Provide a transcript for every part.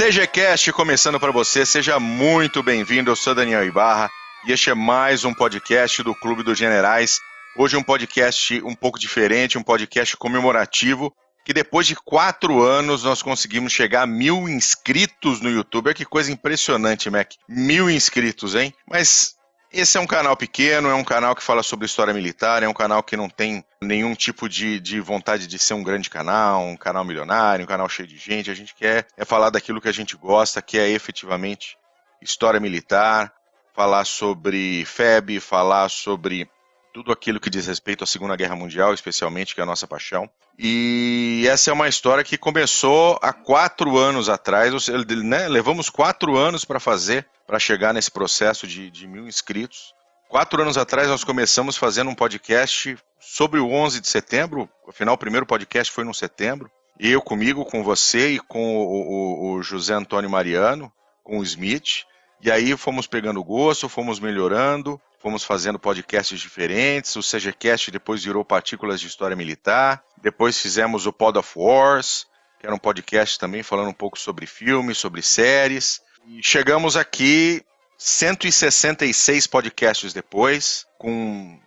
CGCast começando para você, seja muito bem-vindo. Eu sou Daniel Ibarra e este é mais um podcast do Clube dos Generais. Hoje um podcast um pouco diferente, um podcast comemorativo, que depois de quatro anos nós conseguimos chegar a mil inscritos no YouTube. Que coisa impressionante, Mac. Mil inscritos, hein? Mas esse é um canal pequeno, é um canal que fala sobre história militar, é um canal que não tem nenhum tipo de, de vontade de ser um grande canal, um canal milionário, um canal cheio de gente. A gente quer é falar daquilo que a gente gosta, que é efetivamente história militar, falar sobre FEB, falar sobre tudo aquilo que diz respeito à Segunda Guerra Mundial, especialmente, que é a nossa paixão. E essa é uma história que começou há quatro anos atrás, ou seja, né, levamos quatro anos para fazer, para chegar nesse processo de, de mil inscritos. Quatro anos atrás nós começamos fazendo um podcast sobre o 11 de setembro, afinal o primeiro podcast foi no setembro. Eu comigo, com você e com o, o, o José Antônio Mariano, com o Smith. E aí fomos pegando gosto, fomos melhorando, fomos fazendo podcasts diferentes. O CGCast depois virou Partículas de História Militar. Depois fizemos o Pod of Wars, que era um podcast também falando um pouco sobre filmes, sobre séries. E chegamos aqui 166 podcasts depois, com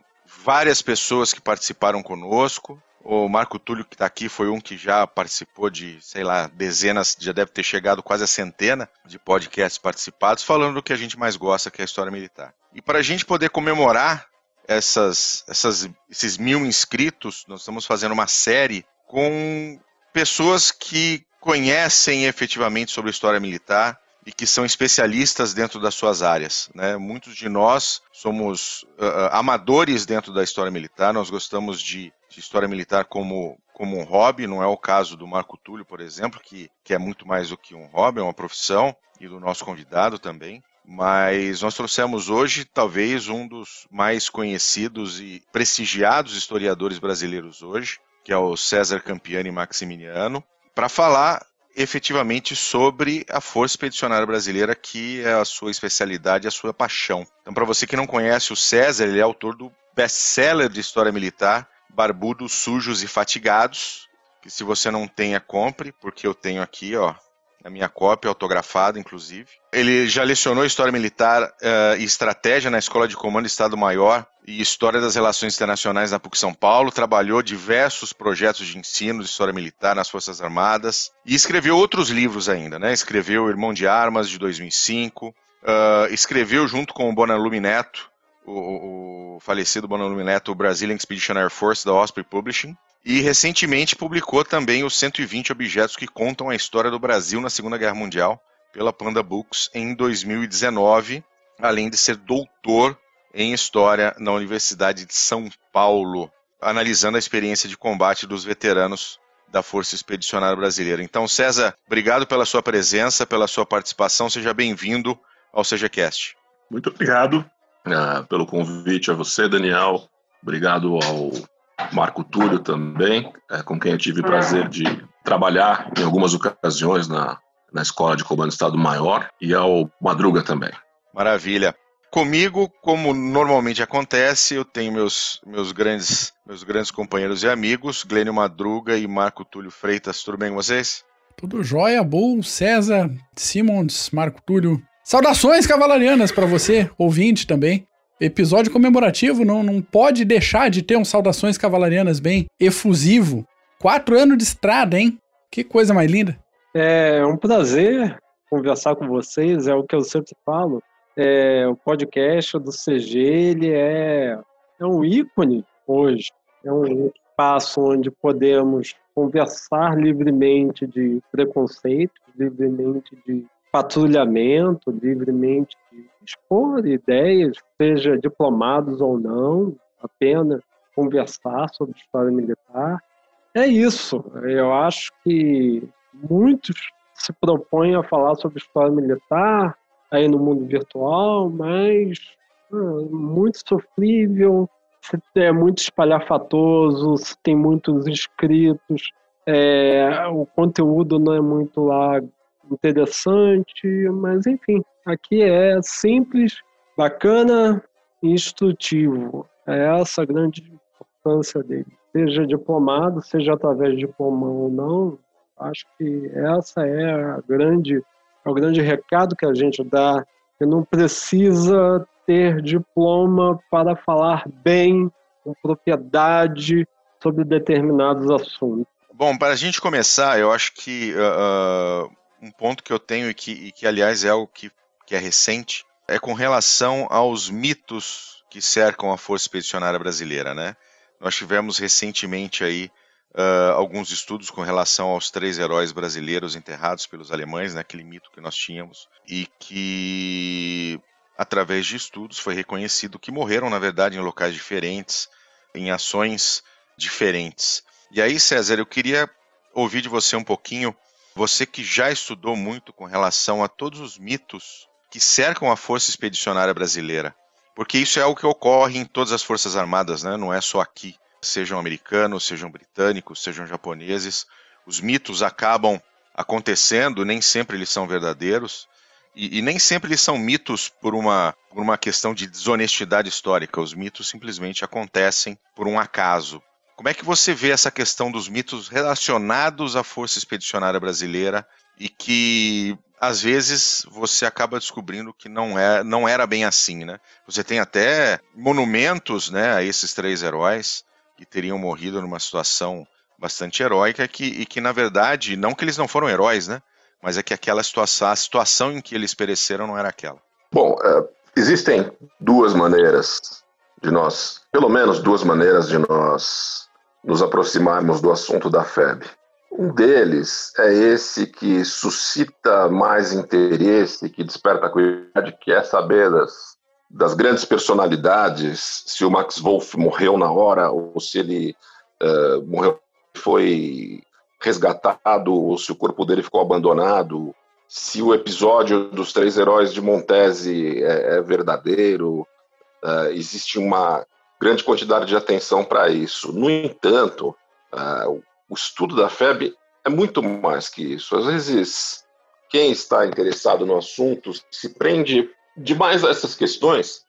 várias pessoas que participaram conosco. O Marco Túlio, que está aqui, foi um que já participou de, sei lá, dezenas, já deve ter chegado quase a centena de podcasts participados, falando do que a gente mais gosta, que é a história militar. E para a gente poder comemorar essas, essas, esses mil inscritos, nós estamos fazendo uma série com pessoas que conhecem efetivamente sobre história militar e que são especialistas dentro das suas áreas. Né? Muitos de nós somos uh, amadores dentro da história militar, nós gostamos de, de, história militar como, como um hobby, não é o caso do Marco Túlio, por exemplo, que, que é muito mais do que um hobby, é uma profissão, e do nosso convidado também mas nós trouxemos hoje talvez um dos mais conhecidos e prestigiados historiadores brasileiros hoje, que é o César Campiani Maximiliano, para falar efetivamente sobre a Força Expedicionária Brasileira, que é a sua especialidade, a sua paixão. Então, para você que não conhece o César, ele é autor do best-seller de história militar, Barbudos, Sujos e Fatigados, que se você não tem, compre, porque eu tenho aqui, ó, a minha cópia, autografada, inclusive. Ele já lecionou História Militar uh, e Estratégia na Escola de Comando Estado-Maior e História das Relações Internacionais na PUC São Paulo, trabalhou diversos projetos de ensino de História Militar nas Forças Armadas e escreveu outros livros ainda, né? Escreveu Irmão de Armas, de 2005, uh, escreveu junto com o Bonalume Neto, o, o falecido Bonalume Neto, Brazilian Expedition Air Force da Osprey Publishing, e recentemente publicou também os 120 objetos que contam a história do Brasil na Segunda Guerra Mundial, pela Panda Books, em 2019, além de ser doutor em História na Universidade de São Paulo, analisando a experiência de combate dos veteranos da Força Expedicionária Brasileira. Então, César, obrigado pela sua presença, pela sua participação, seja bem-vindo ao SejaCast. Muito obrigado uh, pelo convite a você, Daniel. Obrigado ao Marco Túlio também, é, com quem eu tive o prazer de trabalhar em algumas ocasiões na, na Escola de Comando Estado Maior, e ao Madruga também. Maravilha. Comigo, como normalmente acontece, eu tenho meus, meus, grandes, meus grandes companheiros e amigos, Glênio Madruga e Marco Túlio Freitas. Tudo bem com vocês? Tudo jóia, Bull, César, Simons, Marco Túlio. Saudações cavalarianas para você, ouvinte também episódio comemorativo não, não pode deixar de ter um Saudações Cavalarianas bem efusivo. Quatro anos de estrada, hein? Que coisa mais linda. É um prazer conversar com vocês, é o que eu sempre falo. É, o podcast do CG, ele é, é um ícone hoje. É um espaço onde podemos conversar livremente de preconceito, livremente de patrulhamento, livremente expor ideias, seja diplomados ou não, apenas conversar sobre história militar. É isso. Eu acho que muitos se propõem a falar sobre história militar aí no mundo virtual, mas ah, muito sofrível, é muito espalhafatoso, tem muitos inscritos, é, o conteúdo não é muito lá interessante, mas enfim, aqui é simples, bacana e instrutivo. É essa a grande importância dele. Seja diplomado, seja através de diploma ou não, Acho que essa é a grande, é o grande recado que a gente dá, que não precisa ter diploma para falar bem, com propriedade, sobre determinados assuntos. Bom, para a gente começar, eu acho que uh, um ponto que eu tenho e que, e que aliás, é algo que, que é recente, é com relação aos mitos que cercam a Força Expedicionária Brasileira, né? Nós tivemos recentemente aí uh, alguns estudos com relação aos três heróis brasileiros enterrados pelos alemães, né, mito que nós tínhamos, e que, através de estudos, foi reconhecido que morreram, na verdade, em locais diferentes, em ações diferentes. E aí, César, eu queria ouvir de você um pouquinho, você que já estudou muito com relação a todos os mitos que cercam a Força Expedicionária Brasileira. Porque isso é algo que ocorre em todas as Forças Armadas, né? não é só aqui sejam americanos, sejam britânicos, sejam japoneses. Os mitos acabam acontecendo, nem sempre eles são verdadeiros, e, e, nem sempre eles são mitos por uma, por uma questão de desonestidade histórica. Os mitos simplesmente acontecem por um acaso. Como é que você vê essa questão dos mitos relacionados à Força Expedicionária Brasileira e que às vezes você acaba descobrindo que não, é, não era bem assim, né? Você tem até monumentos né, a esses três heróis que teriam morrido numa situação bastante heróica que, e que, na verdade, não que eles não foram heróis, né? Mas é que aquela situação, a situação em que eles pereceram não era aquela. Bom, é, existem duas maneiras de nós, pelo menos duas maneiras de nós nos aproximarmos do assunto da FEB. Um deles é esse que suscita mais interesse, que desperta curiosidade, que é saber das das grandes personalidades, se o Max Wolff morreu na hora ou se ele uh, morreu foi resgatado ou se o corpo dele ficou abandonado, se o episódio dos três heróis de Montese é, é verdadeiro, uh, existe uma grande quantidade de atenção para isso. No entanto, uh, o estudo da FEB é muito mais que isso. Às vezes, quem está interessado no assunto se prende demais a essas questões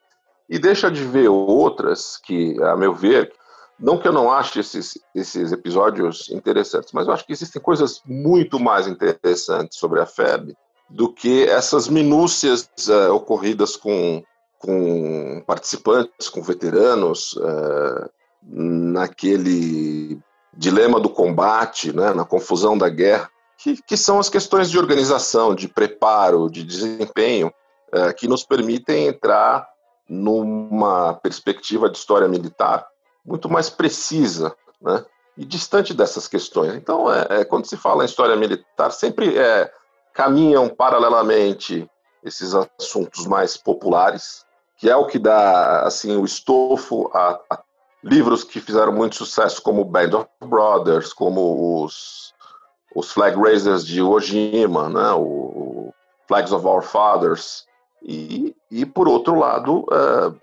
e deixa de ver outras que, a meu ver, não que eu não ache esses, esses episódios interessantes, mas eu acho que existem coisas muito mais interessantes sobre a FEB do que essas minúcias uh, ocorridas com, com participantes, com veteranos, uh, naquele dilema do combate, né, na confusão da guerra, que, que são as questões de organização, de preparo, de desempenho, é, que nos permitem entrar numa perspectiva de história militar muito mais precisa, né? E distante dessas questões. Então, é, é quando se fala em história militar, sempre é, caminham paralelamente esses assuntos mais populares, que é o que dá assim o estofo a, a livros que fizeram muito sucesso, como Band of Brothers, como os, os Flag Raisers de Ojima, né? o, Flags of Our Fathers, e, e por outro lado, uh,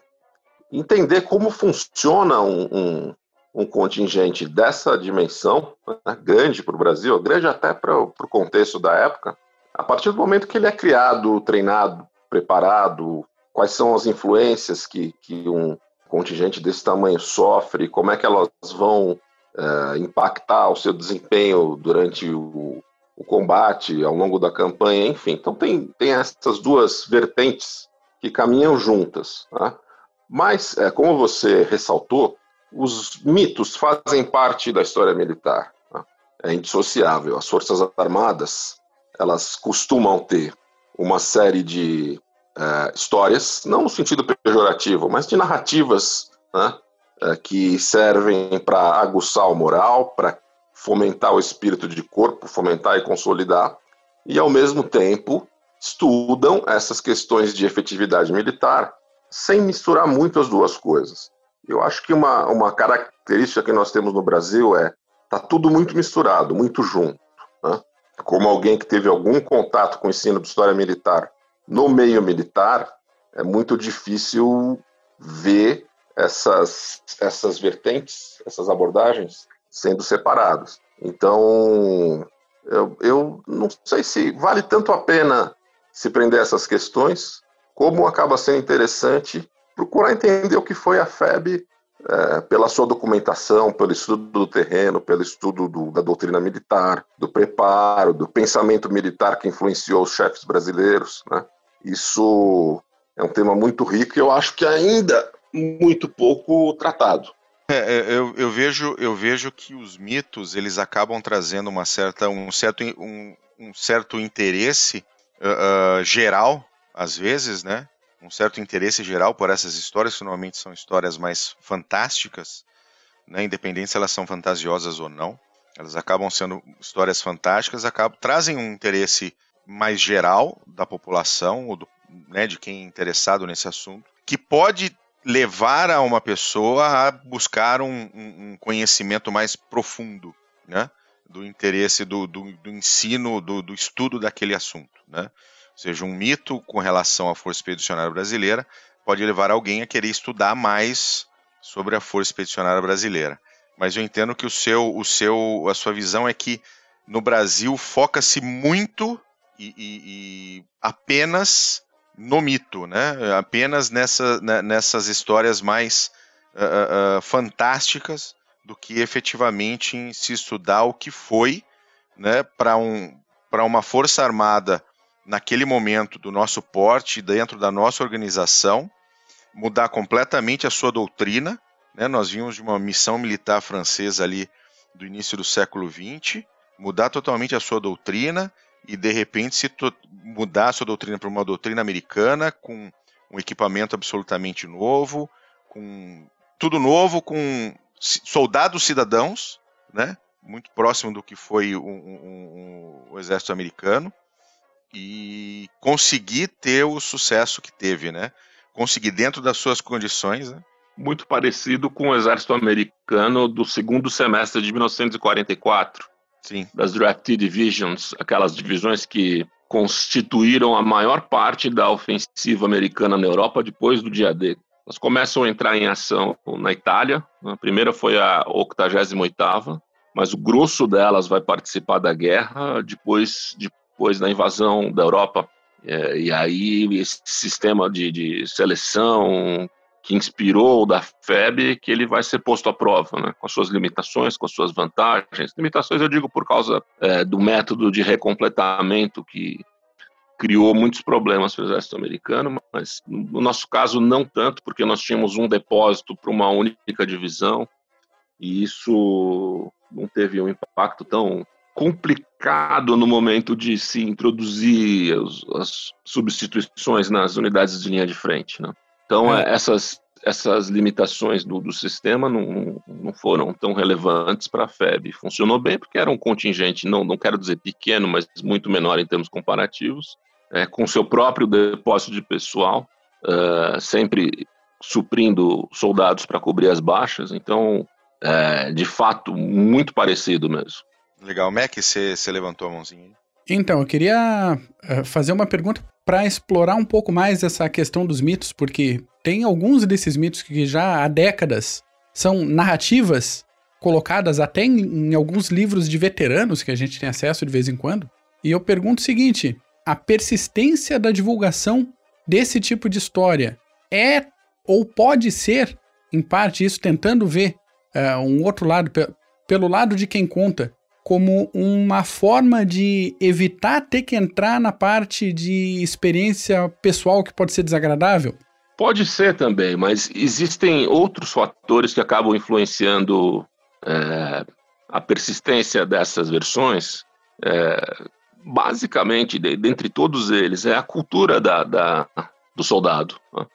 entender como funciona um, um, um contingente dessa dimensão, né, grande para o Brasil, grande até para o contexto da época, a partir do momento que ele é criado, treinado, preparado, quais são as influências que, que um contingente desse tamanho sofre, como é que elas vão uh, impactar o seu desempenho durante o, o combate ao longo da campanha, enfim. Então tem, tem essas duas vertentes que caminham juntas. Né? Mas, é, como você ressaltou, os mitos fazem parte da história militar. Né? É indissociável. As Forças Armadas elas costumam ter uma série de é, histórias, não no sentido pejorativo, mas de narrativas né, é, que servem para aguçar o moral, para fomentar o espírito de corpo, fomentar e consolidar, e ao mesmo tempo estudam essas questões de efetividade militar sem misturar muito as duas coisas. Eu acho que uma, uma característica que nós temos no Brasil é tá tudo muito misturado, muito junto. Né? Como alguém que teve algum contato com o ensino de história militar no meio militar, é muito difícil ver essas, essas vertentes, essas abordagens sendo separados. Então, eu, eu não sei se vale tanto a pena se prender a essas questões, como acaba sendo interessante procurar entender o que foi a FEB é, pela sua documentação, pelo estudo do terreno, pelo estudo do, da doutrina militar, do preparo, do pensamento militar que influenciou os chefes brasileiros. Né? Isso é um tema muito rico e eu acho que ainda muito pouco tratado. É, é, eu, eu, vejo, eu vejo que os mitos eles acabam trazendo uma certa, um, certo, um, um certo interesse uh, uh, geral, às vezes, né? Um certo interesse geral por essas histórias, que normalmente são histórias mais fantásticas, né? independente se elas são fantasiosas ou não. Elas acabam sendo histórias fantásticas, acabam, trazem um interesse mais geral da população, ou do, né, de quem é interessado nesse assunto, que pode levar a uma pessoa a buscar um, um conhecimento mais profundo, né? Do interesse do, do, do ensino, do, do, estudo daquele assunto, né? Seja, um mito com relação à Força Expedicionária Brasileira pode levar alguém a querer estudar mais sobre a Força Expedicionária Brasileira. Mas eu entendo que o seu, o seu, a sua visão é que no Brasil foca-se muito e, e, e apenas no mito, né? Apenas nessa, né, nessas histórias mais uh, uh, fantásticas do que efetivamente em se estudar o que foi, né? Para um, para uma força armada naquele momento do nosso porte, dentro da nossa organização, mudar completamente a sua doutrina. Né? Nós vimos de uma missão militar francesa ali do início do século XX, mudar totalmente a sua doutrina e de repente se mudar a sua doutrina para uma doutrina americana com um equipamento absolutamente novo, com tudo novo, com soldados cidadãos, né? Muito próximo do que foi o, um, exército americano e conseguir ter o sucesso que teve, né? Conseguir dentro das suas condições, né? Muito parecido com o exército americano do segundo semestre de 1944 Sim. das Draft Divisions, aquelas divisões que constituíram a maior parte da ofensiva americana na Europa depois do dia D. Elas começam a entrar em ação na Itália. A primeira foi a 88ª, mas o grosso delas vai participar da guerra depois, depois da invasão da Europa. É, e aí esse sistema de, de seleção, que inspirou da FEB, que ele vai ser posto à prova, né, com as suas limitações, com as suas vantagens. Limitações eu digo por causa é, do método de recompletamento que criou muitos problemas para o exército americano, mas no nosso caso não tanto, porque nós tínhamos um depósito para uma única divisão, e isso não teve um impacto tão complicado no momento de se introduzir as, as substituições nas unidades de linha de frente, né? Então, é. essas, essas limitações do, do sistema não, não foram tão relevantes para a FEB. Funcionou bem porque era um contingente, não, não quero dizer pequeno, mas muito menor em termos comparativos, é, com seu próprio depósito de pessoal, é, sempre suprindo soldados para cobrir as baixas. Então, é, de fato, muito parecido mesmo. Legal. Mac, você, levantou a mãozinha aí? Então, eu queria uh, fazer uma pergunta para explorar um pouco mais essa questão dos mitos, porque tem alguns desses mitos que já há décadas são narrativas colocadas até em, em alguns livros de veteranos que a gente tem acesso de vez em quando. E eu pergunto o seguinte: a persistência da divulgação desse tipo de história é ou pode ser, em parte, isso tentando ver uh, um outro lado, pelo lado de quem conta, como uma forma de evitar ter que entrar na parte de experiência pessoal que pode ser desagradável? Pode ser também, mas existem outros fatores que acabam influenciando é, a persistência dessas versões. É, basicamente, de, dentre todos eles, é a cultura da, da do soldado. Né?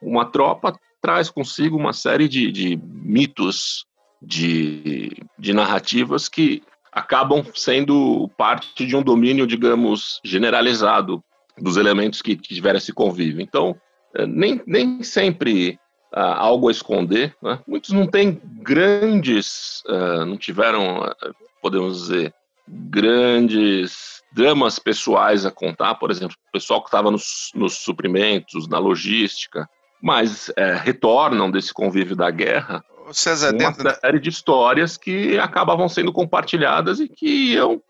Uma tropa traz consigo uma série de, de mitos, de, de narrativas que acabam sendo parte de um domínio, digamos, generalizado dos elementos que, tiveram esse convívio. Então, eh, nem, nem sempre há algo a esconder. Né? Muitos não têm grandes, uh, não tiveram, uh, podemos dizer, grandes dramas pessoais a contar, por exemplo, o pessoal que estava nos, nos, suprimentos, na logística, mas uh, retornam desse convívio da guerra César, uma dentro... série de histórias que acabavam sendo compartilhadas e que iam,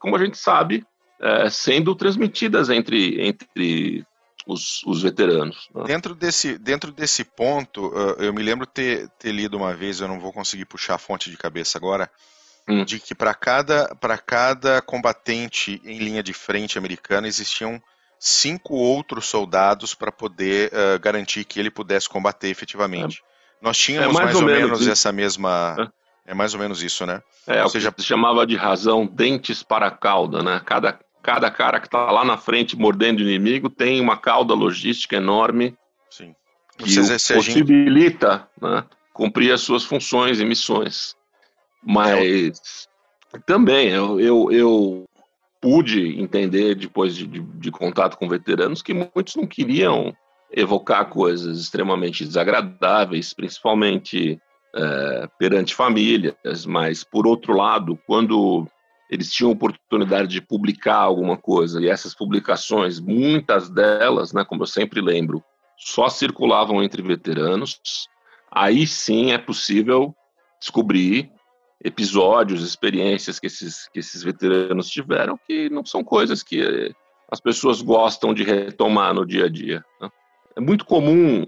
como a gente sabe, é, sendo transmitidas entre, entre os, os veteranos. Né? Dentro, desse, dentro desse ponto, eu me lembro ter, ter lido uma vez, eu não vou conseguir puxar a fonte de cabeça agora, hum. de que para cada, cada combatente em linha de frente americana existiam cinco outros soldados para poder uh, garantir que ele pudesse combater efetivamente. É. Nós tínhamos é mais, mais, ou, ou menos, menos essa mesma. É. é. mais ou menos isso, né? É, ou seja, se chamava de razão dentes para a cauda, né? Cada, cada cara que está lá na frente mordendo o inimigo tem uma cauda logística enorme. Sim. Que o possibilita né, cumprir as suas funções e missões. Mas também eu, eu, eu pude entender depois de, de, de, contato com veteranos que muitos não queriam evocar coisas extremamente desagradáveis, principalmente é, perante famílias, mas por outro lado, quando eles tinham oportunidade de publicar alguma coisa e essas publicações, muitas delas, né, como eu sempre lembro, só circulavam entre veteranos, aí sim é possível descobrir episódios, experiências que esses, que esses veteranos tiveram, que não são coisas que as pessoas gostam de retomar no dia a dia. Né? É muito comum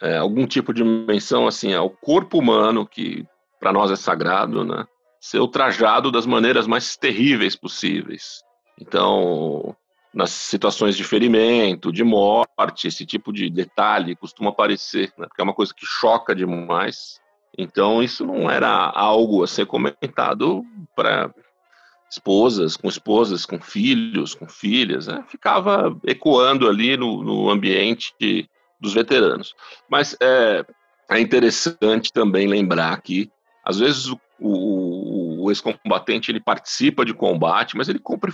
é, algum tipo de menção assim ao corpo humano, que para nós é sagrado, né? ser ultrajado das maneiras mais terríveis possíveis. Então, nas situações de ferimento, de morte, esse tipo de detalhe costuma aparecer, né? porque é uma coisa que choca demais. Então, isso não era algo a ser comentado para esposas, com esposas, com filhos, com filhas, né? ficava ecoando ali no, no ambiente dos veteranos. Mas é, é interessante também lembrar que, às vezes, o, o, o ex-combatente ele participa de combate, mas ele cumpre,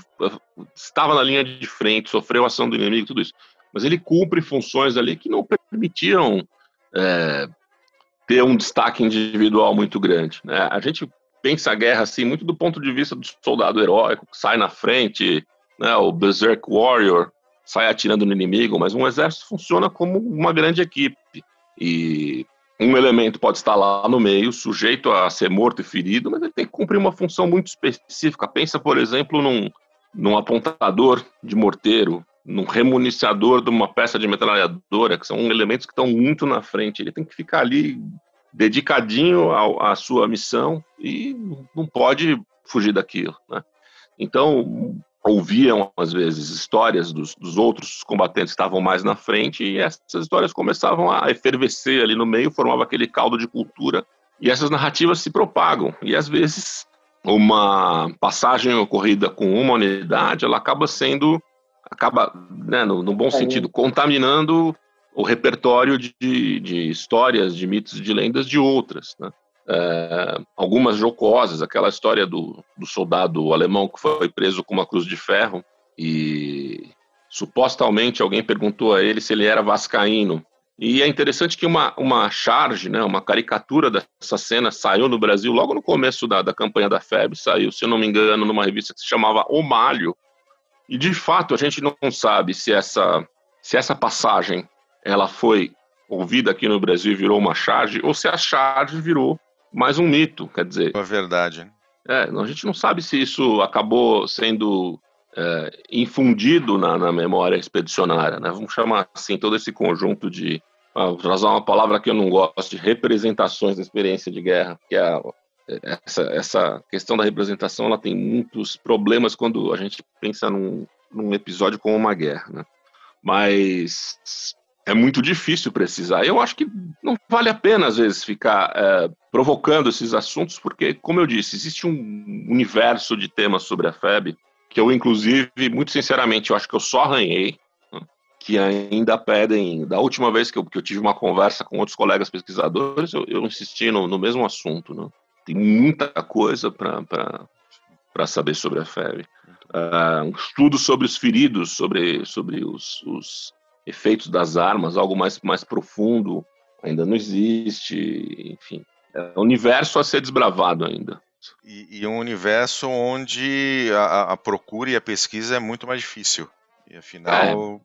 estava na linha de frente, sofreu ação do inimigo, tudo isso. Mas ele cumpre funções ali que não permitiam é, ter um destaque individual muito grande. Né? A gente pensa a guerra assim muito do ponto de vista do soldado heróico que sai na frente, né, o berserk warrior sai atirando no inimigo, mas um exército funciona como uma grande equipe e um elemento pode estar lá no meio, sujeito a ser morto e ferido, mas ele tem que cumprir uma função muito específica. Pensa, por exemplo, num, num apontador de morteiro, num remuniciador de uma peça de metralhadora, que são elementos que estão muito na frente. Ele tem que ficar ali dedicadinho à sua missão e não pode fugir daquilo. Né? Então, ouviam, às vezes, histórias dos, dos, outros combatentes que estavam mais na frente e essas histórias começavam a efervescer ali no meio, formava aquele caldo de cultura e essas narrativas se propagam. E, às vezes, uma passagem ocorrida com uma unidade, ela acaba sendo acaba, né, no, no bom sentido, contaminando o repertório de, de, histórias, de mitos de lendas de outras. Né? É, algumas jocosas, aquela história do, do soldado alemão que foi preso com uma cruz de ferro e supostamente alguém perguntou a ele se ele era vascaíno. E é interessante que uma, uma charge, né, uma caricatura dessa cena saiu no Brasil logo no começo da, da campanha da FEB, saiu, se eu não me engano, numa revista que se chamava O Malho, e de fato a gente não sabe se essa, se essa passagem ela foi ouvida aqui no Brasil e virou uma charge, ou se a charge virou mais um mito, quer dizer. É verdade. É, a gente não sabe se isso acabou sendo é, infundido na, na, memória expedicionária, né? Vamos chamar assim todo esse conjunto de, ah, vou usar uma palavra que eu não gosto, de representações da experiência de guerra, que é a, essa, essa questão da representação ela tem muitos problemas quando a gente pensa num, num episódio como uma guerra, né? Mas é muito difícil precisar. Eu acho que não vale a pena, às vezes, ficar é, provocando esses assuntos, porque, como eu disse, existe um universo de temas sobre a FEB que eu, inclusive, muito sinceramente, eu acho que eu só arranhei, né? que ainda pedem. Da última vez que eu, que eu, tive uma conversa com outros colegas pesquisadores, eu, eu insisti no, no mesmo assunto. Né? Tem muita coisa para saber sobre a febre. Uh, um estudo sobre os feridos, sobre, sobre os, os, efeitos das armas, algo mais, mais profundo, ainda não existe. Enfim, é um universo a ser desbravado ainda. E, e um universo onde a, a, procura e a pesquisa é muito mais difícil. E afinal.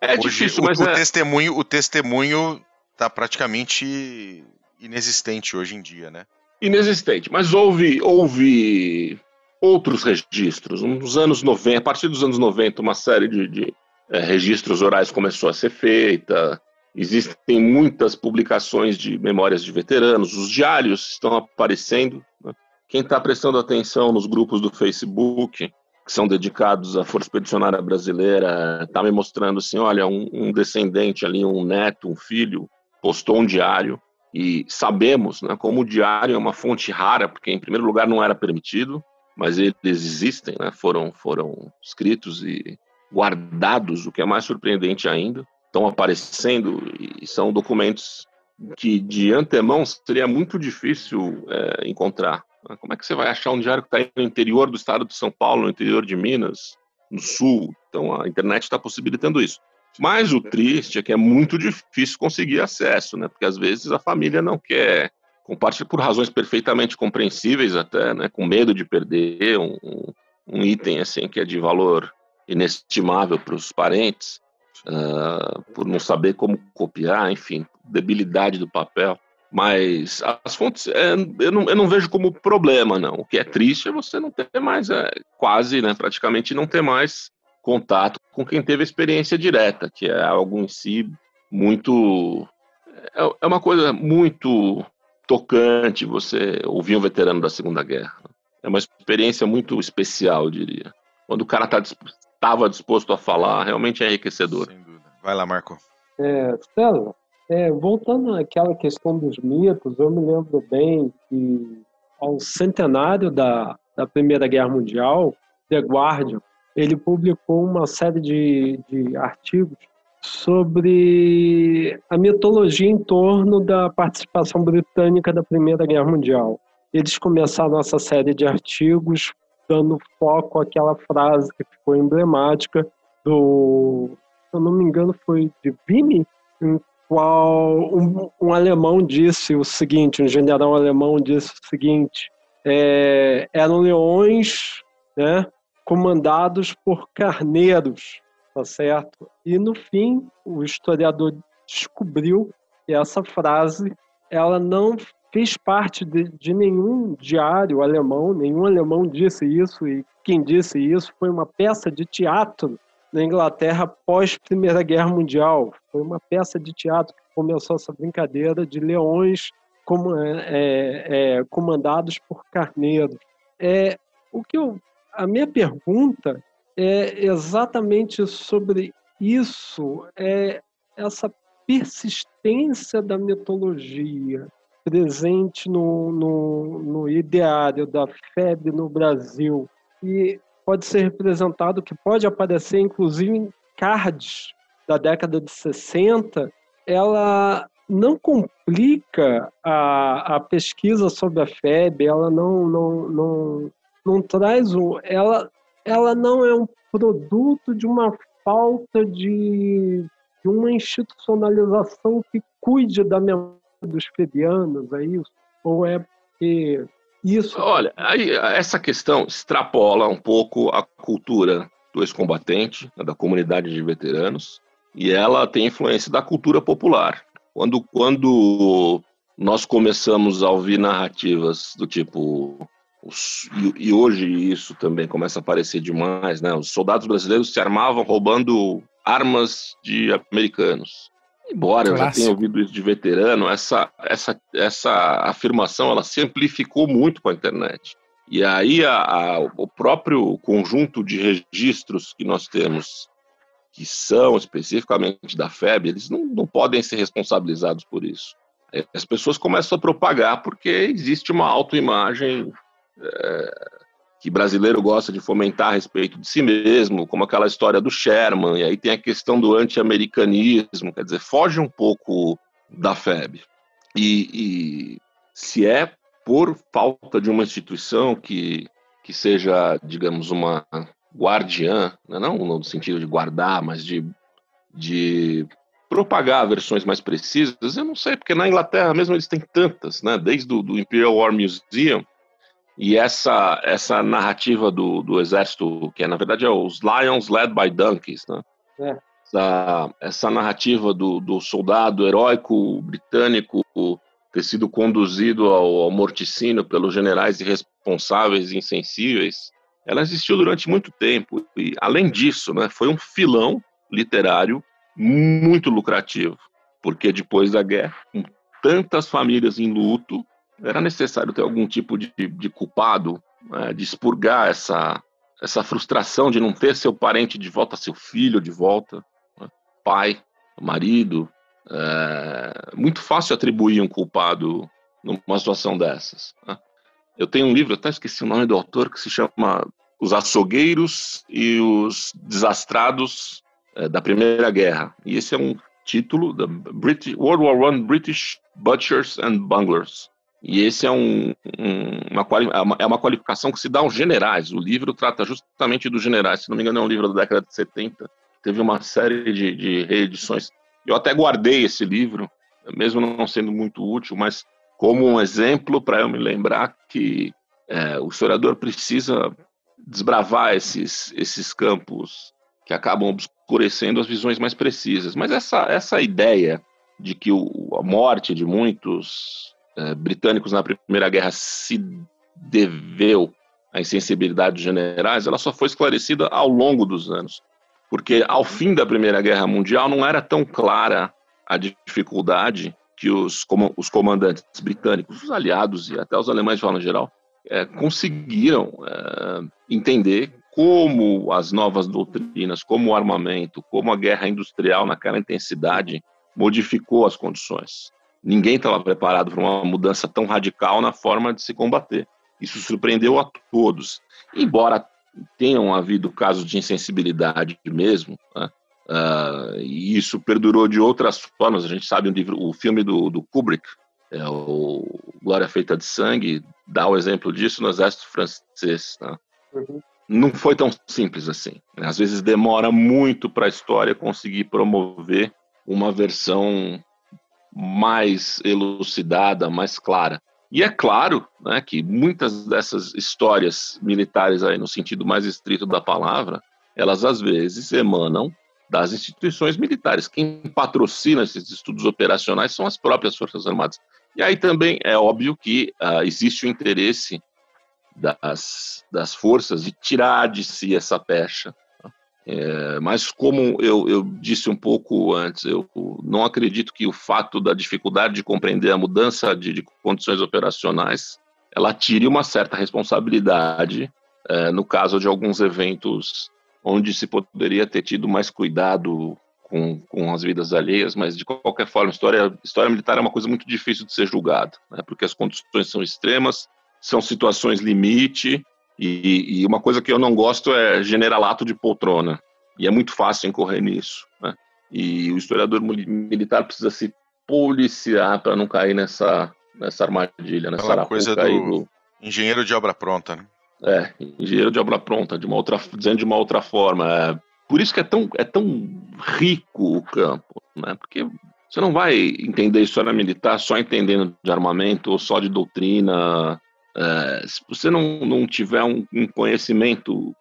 É, é hoje, difícil, mas. O, é... testemunho o testemunho está praticamente inexistente hoje em dia, né? inexistente, mas houve, houve outros registros. Nos anos 90, a partir dos anos 90, uma série de, de, é, registros orais começou a ser feita, existem muitas publicações de memórias de veteranos, os diários estão aparecendo. Né? Quem está prestando atenção nos grupos do Facebook, que são dedicados à Força Expedicionária Brasileira, está me mostrando assim, olha, um, um, descendente ali, um neto, um filho, postou um diário, e sabemos né, como o diário é uma fonte rara, porque em primeiro lugar não era permitido, mas eles existem, né, foram, foram escritos e guardados, o que é mais surpreendente ainda, estão aparecendo e são documentos que de antemão seria muito difícil é, encontrar. Como é que você vai achar um diário que está no interior do estado de São Paulo, no interior de Minas, no sul? Então a internet está possibilitando isso. Mas o triste é que é muito difícil conseguir acesso, né? Porque às vezes a família não quer compartilhar por razões perfeitamente compreensíveis até, né? Com medo de perder um, um item assim que é de valor inestimável para os parentes, uh, por não saber como copiar, enfim, debilidade do papel. Mas as fontes, é, eu, não, eu não vejo como problema, não. O que é triste é você não ter mais, é, quase, né, praticamente não ter mais contato com quem teve experiência direta, que é algo em si muito. É, é uma coisa muito tocante você ouvir um veterano da Segunda Guerra. É uma experiência muito especial, eu diria. Quando o cara estava disposto a falar, realmente é enriquecedor. Sem dúvida. Vai lá, Marco. É, César, é, voltando àquela questão dos mitos, eu me lembro bem que ao centenário da, da Primeira Guerra Mundial, The Guardian, ele publicou uma série de, de artigos sobre a mitologia em torno da participação britânica da Primeira Guerra Mundial. Eles começaram essa série de artigos dando foco àquela frase que ficou emblemática do, se eu não me engano, foi de Vimy, em qual um, um, alemão disse o seguinte, um general alemão disse o seguinte, é, eram leões, né, comandados por carneiros, tá certo? E no fim, o historiador descobriu que essa frase ela não fez parte de, de nenhum diário alemão, nenhum alemão disse isso e quem disse isso foi uma peça de teatro na Inglaterra pós Primeira Guerra Mundial. Foi uma peça de teatro que começou essa brincadeira de leões como, é, é, comandados por carneiros. É, o que eu, a minha pergunta é exatamente sobre isso, é essa persistência da mitologia presente no, no, no ideário da FEB no Brasil. E pode ser representado, que pode aparecer inclusive em cards da década de 60, ela não complica a, a pesquisa sobre a FEB, ela não, não, não, não traz o. Ela, ela não é um produto de uma falta de, de uma institucionalização que cuide da memória dos febianos, é isso? Ou é porque isso. Olha, aí, essa questão extrapola um pouco a cultura do ex-combatente, né, da comunidade de veteranos, e ela tem influência da cultura popular. Quando, quando nós começamos a ouvir narrativas do tipo. Os, e, e hoje isso também começa a aparecer demais, né? Os soldados brasileiros se armavam roubando armas de americanos. Embora Clássico. eu já tenha ouvido isso de veterano, essa, essa, essa afirmação ela se amplificou muito com a internet. E aí a, a, o próprio conjunto de registros que nós temos, que são especificamente da FEB, eles não, não podem ser responsabilizados por isso. As pessoas começam a propagar porque existe uma autoimagem é, que brasileiro gosta de fomentar a respeito de si mesmo, como aquela história do Sherman, e aí tem a questão do anti-americanismo, quer dizer, foge um pouco da FEB. E, e, se é por falta de uma instituição que, que seja, digamos, uma guardiã, né, não no sentido de guardar, mas de, de propagar versões mais precisas, eu não sei, porque na Inglaterra mesmo eles têm tantas, né, desde o do Imperial War Museum, e essa, essa narrativa do, do exército, que é, na verdade é os Lions led by Donkeys, né? É. Essa, essa narrativa do, do soldado heróico britânico ter sido conduzido ao, ao morticínio pelos generais irresponsáveis e insensíveis, ela existiu durante muito tempo. E, além disso, né, foi um filão literário muito lucrativo, porque depois da guerra, com tantas famílias em luto, era necessário ter algum tipo de, de culpado, né, de expurgar essa, essa frustração de não ter seu parente de volta, seu filho de volta, né, pai, marido. É muito fácil atribuir um culpado numa situação dessas. Né? Eu tenho um livro, até esqueci o nome do autor, que se chama Os Açougueiros e os Desastrados é, da Primeira Guerra. E esse é um título da British, World War I British Butchers and Bunglers. E esse é, um, um, uma, é, é uma qualificação que se dá aos generais. O livro trata justamente dos generais. Se não me engano, é um livro da década de 70. Teve uma série de, de reedições. Eu até guardei esse livro, mesmo não sendo muito útil, mas como um exemplo para eu me lembrar que é, o historiador precisa desbravar esses, esses campos que acabam obscurecendo as visões mais precisas. Mas essa, essa ideia de que o, a morte de muitos é, britânicos na Primeira Guerra se deveu à insensibilidade dos generais, ela só foi esclarecida ao longo dos anos. Porque ao fim da Primeira Guerra Mundial não era tão clara a dificuldade que os, os comandantes britânicos, os aliados e até os alemães de forma geral, é, conseguiram é, entender como as novas doutrinas, como o armamento, como a guerra industrial naquela intensidade modificou as condições. Ninguém estava preparado para uma mudança tão radical na forma de se combater. Isso surpreendeu a todos. Embora tenham havido casos de insensibilidade mesmo, né? uh, e isso perdurou de outras formas. A gente sabe o, livro, o filme do, do Kubrick, é o Glória Feita de Sangue, dá o exemplo disso no exército francês. Né? Uhum. Não foi tão simples assim. Né? Às vezes demora muito para a história conseguir promover uma versão mais elucidada, mais clara. E é claro né, que muitas dessas histórias militares, aí, no sentido mais estrito da palavra, elas às vezes emanam das instituições militares. Quem patrocina esses estudos operacionais são as próprias Forças Armadas. E aí também é óbvio que uh, existe o interesse das, das forças de tirar de si essa pecha é, mas como eu, eu, disse um pouco antes, eu não acredito que o fato da dificuldade de compreender a mudança de, de condições operacionais ela tire uma certa responsabilidade é, no caso de alguns eventos onde se poderia ter tido mais cuidado com, com as vidas alheias, mas de qualquer forma, história, história militar é uma coisa muito difícil de ser julgada, né, porque as condições são extremas, são situações limite, e, e, uma coisa que eu não gosto é generalato de poltrona. E é muito fácil incorrer nisso. Né? E o historiador militar precisa se policiar para não cair nessa, nessa armadilha, nessa Aquela coisa do, do, engenheiro de obra pronta, né? É, engenheiro de obra pronta, de uma outra, dizendo de uma outra forma. É, por isso que é tão, é tão rico o campo, né? Porque você não vai entender história militar só entendendo de armamento ou só de doutrina é, se você não, não tiver um, um, conhecimento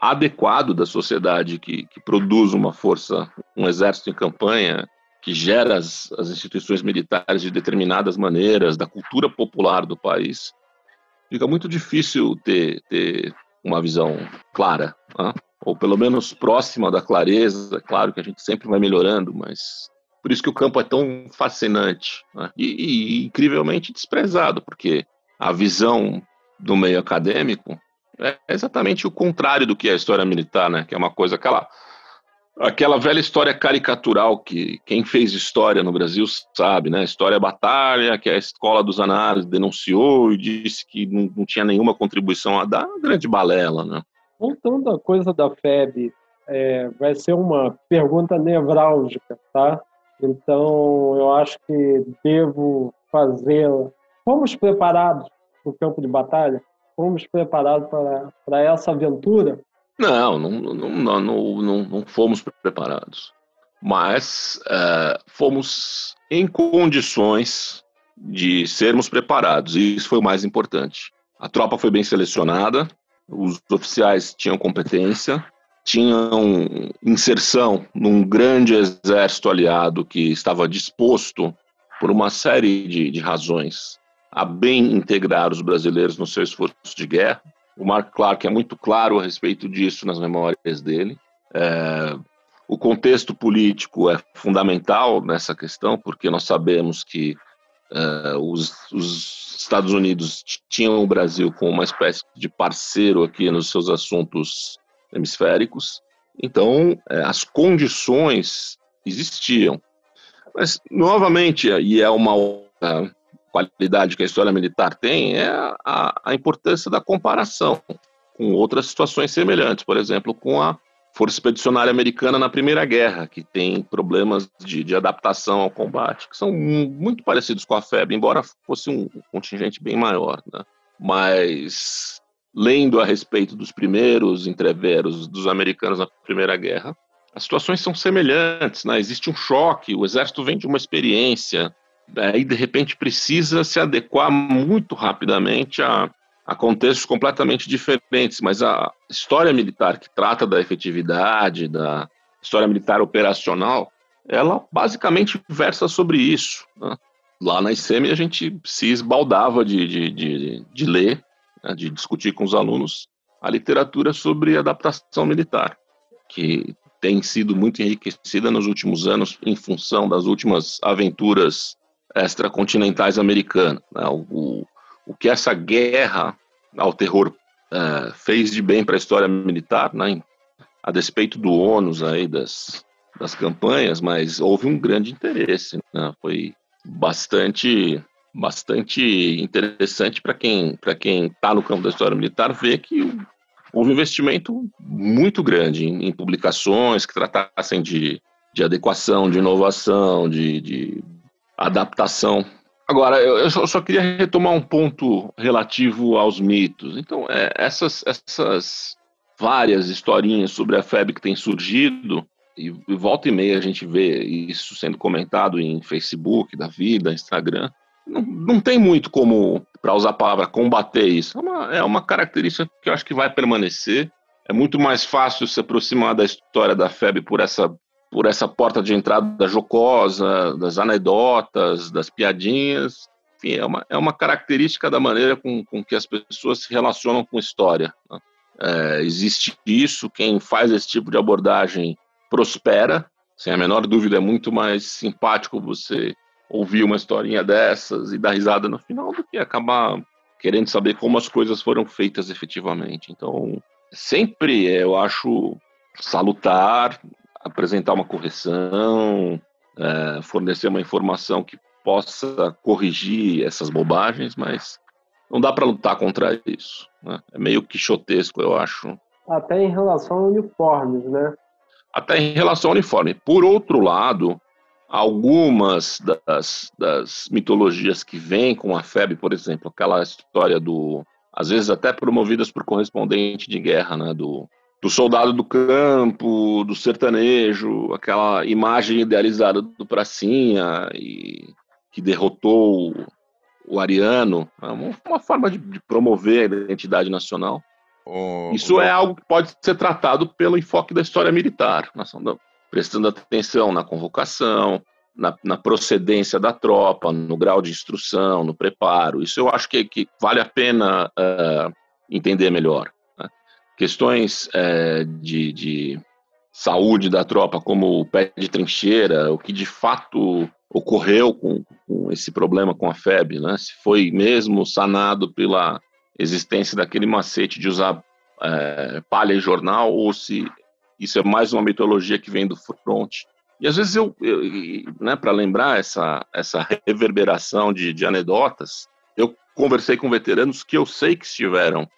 adequado da sociedade que, que, produz uma força, um exército em campanha, que gera as, as instituições militares de determinadas maneiras, da cultura popular do país, fica muito difícil ter, ter uma visão clara, né? ou pelo menos próxima da clareza. Claro que a gente sempre vai melhorando, mas por isso que o campo é tão fascinante né? e, e incrivelmente desprezado, porque a visão do meio acadêmico é exatamente o contrário do que é a história militar, né? Que é uma coisa aquela aquela velha história caricatural que quem fez história no Brasil sabe, né? História batalha, que a escola dos análises denunciou e disse que não, não tinha nenhuma contribuição a dar, grande balela, né? Voltando à coisa da FEB, é, vai ser uma pergunta nevrálgica, tá? Então, eu acho que devo fazê-la Fomos preparados para o campo de batalha? Fomos preparados para, para essa aventura? Não, não, não, não, não, fomos preparados. Mas uh, fomos em condições de sermos preparados, e isso foi o mais importante. A tropa foi bem selecionada, os oficiais tinham competência, tinham inserção num grande exército aliado que estava disposto, por uma série de, de razões, a bem integrar os brasileiros no seu esforço de guerra. O Mark Clark é muito claro a respeito disso nas memórias dele. É, o contexto político é fundamental nessa questão, porque nós sabemos que uh, os, os, Estados Unidos tinham o Brasil como uma espécie de parceiro aqui nos seus assuntos hemisféricos, então uh, as condições existiam. Mas, novamente, e é uma qualidade que a história militar tem, é a, a importância da comparação com outras situações semelhantes, por exemplo, com a Força Expedicionária Americana na Primeira Guerra, que tem problemas de, de, adaptação ao combate, que são muito parecidos com a FEB, embora fosse um contingente bem maior. Né? Mas, lendo a respeito dos primeiros entreveros dos americanos na Primeira Guerra, as situações são semelhantes. Né? Existe um choque, o exército vem de uma experiência, aí de repente precisa se adequar muito rapidamente a a contextos completamente diferentes, mas a história militar que trata da efetividade, da história militar operacional, ela basicamente versa sobre isso. Né? Lá na ICEM a gente se esbaldava de, de, de, de ler, né? de discutir com os alunos a literatura sobre adaptação militar, que tem sido muito enriquecida nos últimos anos em função das últimas aventuras extracontinentais americanas. Né? O, o que essa guerra ao terror uh, fez de bem para a história militar, né, a despeito do ônus aí das, das campanhas, mas houve um grande interesse. Né, foi bastante bastante interessante para quem para quem está no campo da história militar ver que houve um investimento muito grande em, em publicações que tratassem de, de adequação, de inovação, de, de adaptação Agora, eu só, só, queria retomar um ponto relativo aos mitos. Então, é, essas, essas várias historinhas sobre a febre que tem surgido, e, e, volta e meia a gente vê isso sendo comentado em Facebook, da vida, Instagram, não, não tem muito como, para usar a palavra, combater isso. É uma, é uma característica que eu acho que vai permanecer. É muito mais fácil se aproximar da história da febre por essa por essa porta de entrada jocosa, das anedotas, das piadinhas. Enfim, é uma, é uma característica da maneira com, com que as pessoas se relacionam com história. Né? É, existe isso, quem faz esse tipo de abordagem prospera, sem a menor dúvida, é muito mais simpático você ouvir uma historinha dessas e dar risada no final do que acabar querendo saber como as coisas foram feitas efetivamente. Então, sempre eu acho salutar apresentar uma correção, é, fornecer uma informação que possa corrigir essas bobagens, mas não dá para lutar contra isso. Né? É meio quixotesco, eu acho. Até em relação a uniformes, né? Até em relação ao uniforme. Por outro lado, algumas das, das mitologias que vêm com a febre, por exemplo, aquela história do. Às vezes até promovidas por correspondente de guerra, né? Do do soldado do campo, do sertanejo, aquela imagem idealizada do Pracinha e que derrotou o Ariano, é uma, uma forma de, de, promover a identidade nacional. Oh, Isso oh. é algo que pode ser tratado pelo enfoque da história militar, prestando atenção na convocação, na, na, procedência da tropa, no grau de instrução, no preparo. Isso eu acho que, que vale a pena uh, entender melhor questões é, de, de saúde da tropa, como o pé de trincheira, o que de fato ocorreu com, com, esse problema com a FEB, né? se foi mesmo sanado pela existência daquele macete de usar é, palha e jornal, ou se isso é mais uma mitologia que vem do front. E às vezes eu, eu né, para lembrar essa, essa reverberação de, de anedotas, eu conversei com veteranos que eu sei que estiveram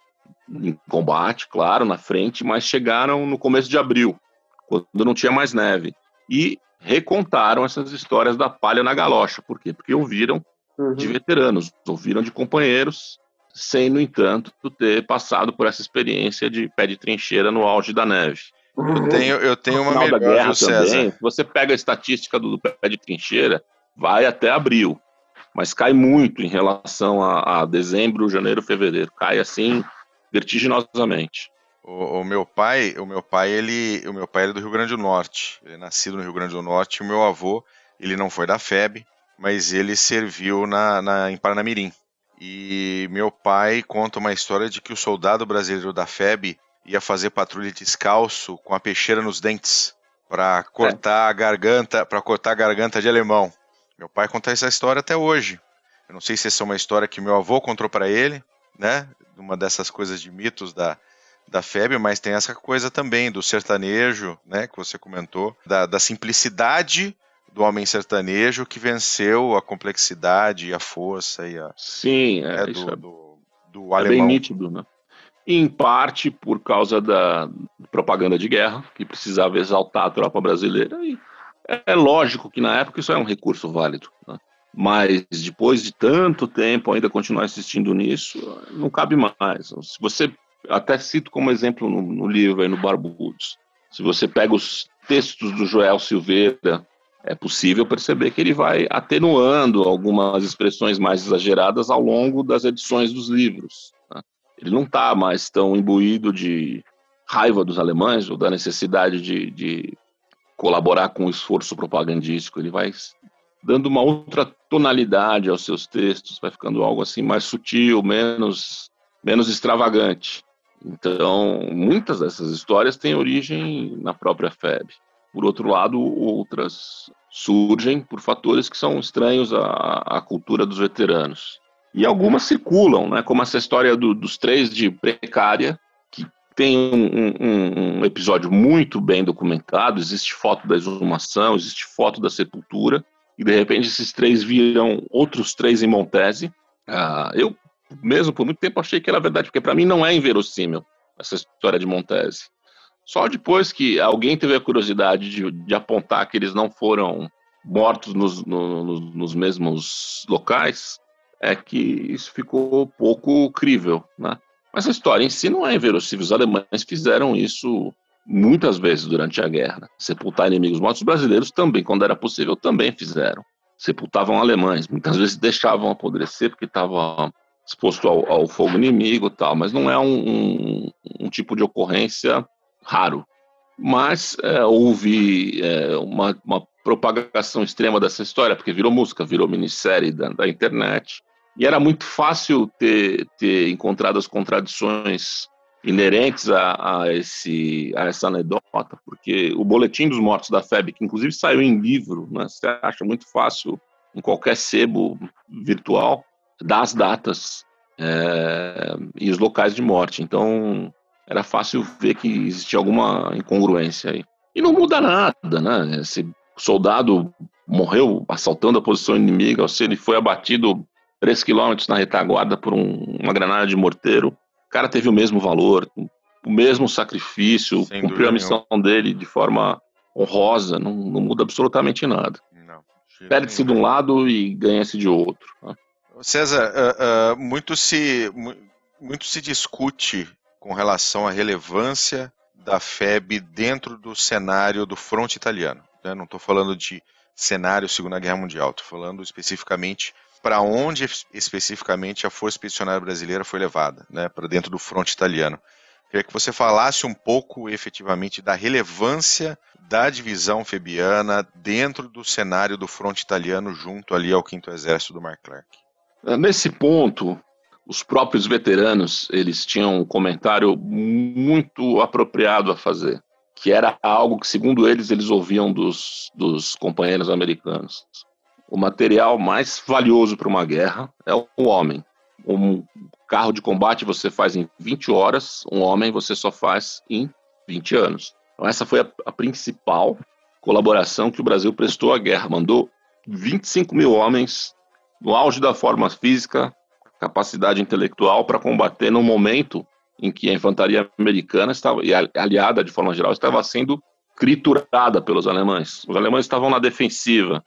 em combate, claro, na frente, mas chegaram no começo de abril, quando não tinha mais neve. E recontaram essas histórias da palha na galocha. Por quê? Porque ouviram uhum. de veteranos, ouviram de companheiros, sem, no entanto, ter passado por essa experiência de pé de trincheira no auge da neve. Eu tenho, eu tenho uma melhor, guerra César. Também, você pega a estatística do, do pé de trincheira, vai até abril, mas cai muito em relação a, a dezembro, janeiro, fevereiro. Cai assim vertiginosamente. O, o, meu pai, o meu pai, ele, o meu pai é do Rio Grande do Norte. Ele é nascido no Rio Grande do Norte. O meu avô, ele não foi da FEB, mas ele serviu na, na em Parnamirim. E meu pai conta uma história de que o soldado brasileiro da FEB ia fazer patrulha descalço com a peixeira nos dentes, para cortar é. a garganta, para cortar a garganta de alemão. Meu pai conta essa história até hoje. Eu não sei se essa é uma história que meu avô contou para ele, né? Uma dessas coisas de mitos da, da FEB, mas tem essa coisa também do sertanejo, né? Que você comentou, da, da simplicidade do homem sertanejo que venceu a complexidade e a força e a. Sim, é, né, do, é, do, do é alemão. bem nítido, né? em parte por causa da propaganda de guerra, que precisava exaltar a tropa brasileira. E é lógico que na época isso é um recurso válido. Né? Mas depois de tanto tempo ainda continuar insistindo nisso, não cabe mais. Se você, até cito como exemplo no, no livro, aí, no Barbudos, se você pega os textos do Joel Silveira, é possível perceber que ele vai atenuando algumas expressões mais exageradas ao longo das edições dos livros. Ele não está mais tão imbuído de raiva dos alemães ou da necessidade de, de colaborar com o esforço propagandístico. Ele vai dando uma outra tonalidade aos seus textos, vai ficando algo assim mais sutil, menos, menos extravagante. Então, muitas dessas histórias têm origem na própria FEB. Por outro lado, outras surgem por fatores que são estranhos à, à cultura dos veteranos. E algumas circulam, né? como essa história do, dos três de Precária, que tem um, um, um, episódio muito bem documentado, existe foto da exumação, existe foto da sepultura, e de repente esses três viram outros três em Montese. Ah, eu mesmo por muito tempo achei que era verdade, porque para mim não é inverossímil essa história de Montese. Só depois que alguém teve a curiosidade de, de apontar que eles não foram mortos nos, no, nos mesmos locais, é que isso ficou pouco crível, né? Mas a história em si não é inverossímil. Os alemães fizeram isso muitas vezes durante a guerra. Sepultar inimigos mortos, os brasileiros também, quando era possível, também fizeram. Sepultavam alemães, muitas vezes deixavam apodrecer porque estava exposto ao, ao, fogo inimigo tal, mas não é um, um, um tipo de ocorrência raro. Mas é, houve é, uma, uma, propagação extrema dessa história, porque virou música, virou minissérie da, da internet, e era muito fácil ter, ter encontrado as contradições inerentes a, a, esse, a essa anedota, porque o Boletim dos Mortos da FEB, que inclusive saiu em livro, né, você acha muito fácil em qualquer sebo virtual, das datas é, e os locais de morte. Então, era fácil ver que existia alguma incongruência aí. E não muda nada, né? Esse soldado morreu assaltando a posição inimiga, ou se ele foi abatido 3 quilômetros na retaguarda por um, uma granada de morteiro. O cara teve o mesmo valor, o mesmo sacrifício, Sem cumpriu a missão nenhum. dele de forma honrosa, não, não muda absolutamente nada. Perde-se de um lado e ganha-se de outro. Né? César, uh, uh, muito, se, muito se discute com relação à relevância da FEB dentro do cenário do fronte italiano. Né? Não estou falando de cenário Segunda Guerra Mundial, estou falando especificamente para onde especificamente a Força Expedicionária Brasileira foi levada, né, para dentro do fronte italiano. Queria que você falasse um pouco efetivamente da relevância da divisão febiana dentro do cenário do fronte italiano junto ali ao 5 Exército do Mark Clark. É, nesse ponto, os próprios veteranos, eles tinham um comentário muito apropriado a fazer, que era algo que, segundo eles, eles ouviam dos, dos companheiros americanos. O material mais valioso para uma guerra é o homem. Um carro de combate você faz em 20 horas, um homem você só faz em 20 anos. Então, essa foi a, a principal colaboração que o Brasil prestou à guerra. Mandou 25 mil homens no auge da forma física, capacidade intelectual para combater no momento em que a infantaria americana estava e aliada de forma geral estava sendo triturada pelos alemães. Os alemães estavam na defensiva,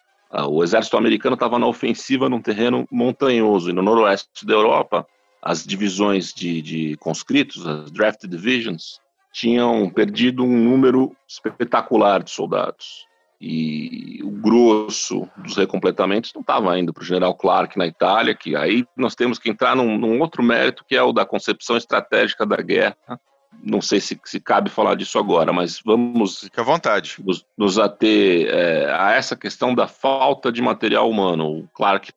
o exército americano estava na ofensiva num terreno montanhoso e no noroeste da Europa as divisões de, de conscritos, as draft divisions, tinham perdido um número espetacular de soldados. E o grosso dos recompletamentos não estava indo para o general Clark na Itália, que aí nós temos que entrar num, num outro mérito, que é o da concepção estratégica da guerra, não sei se, se cabe falar disso agora, mas vamos à vontade. Nos, nos ater é, a essa questão da falta de material humano. O Clark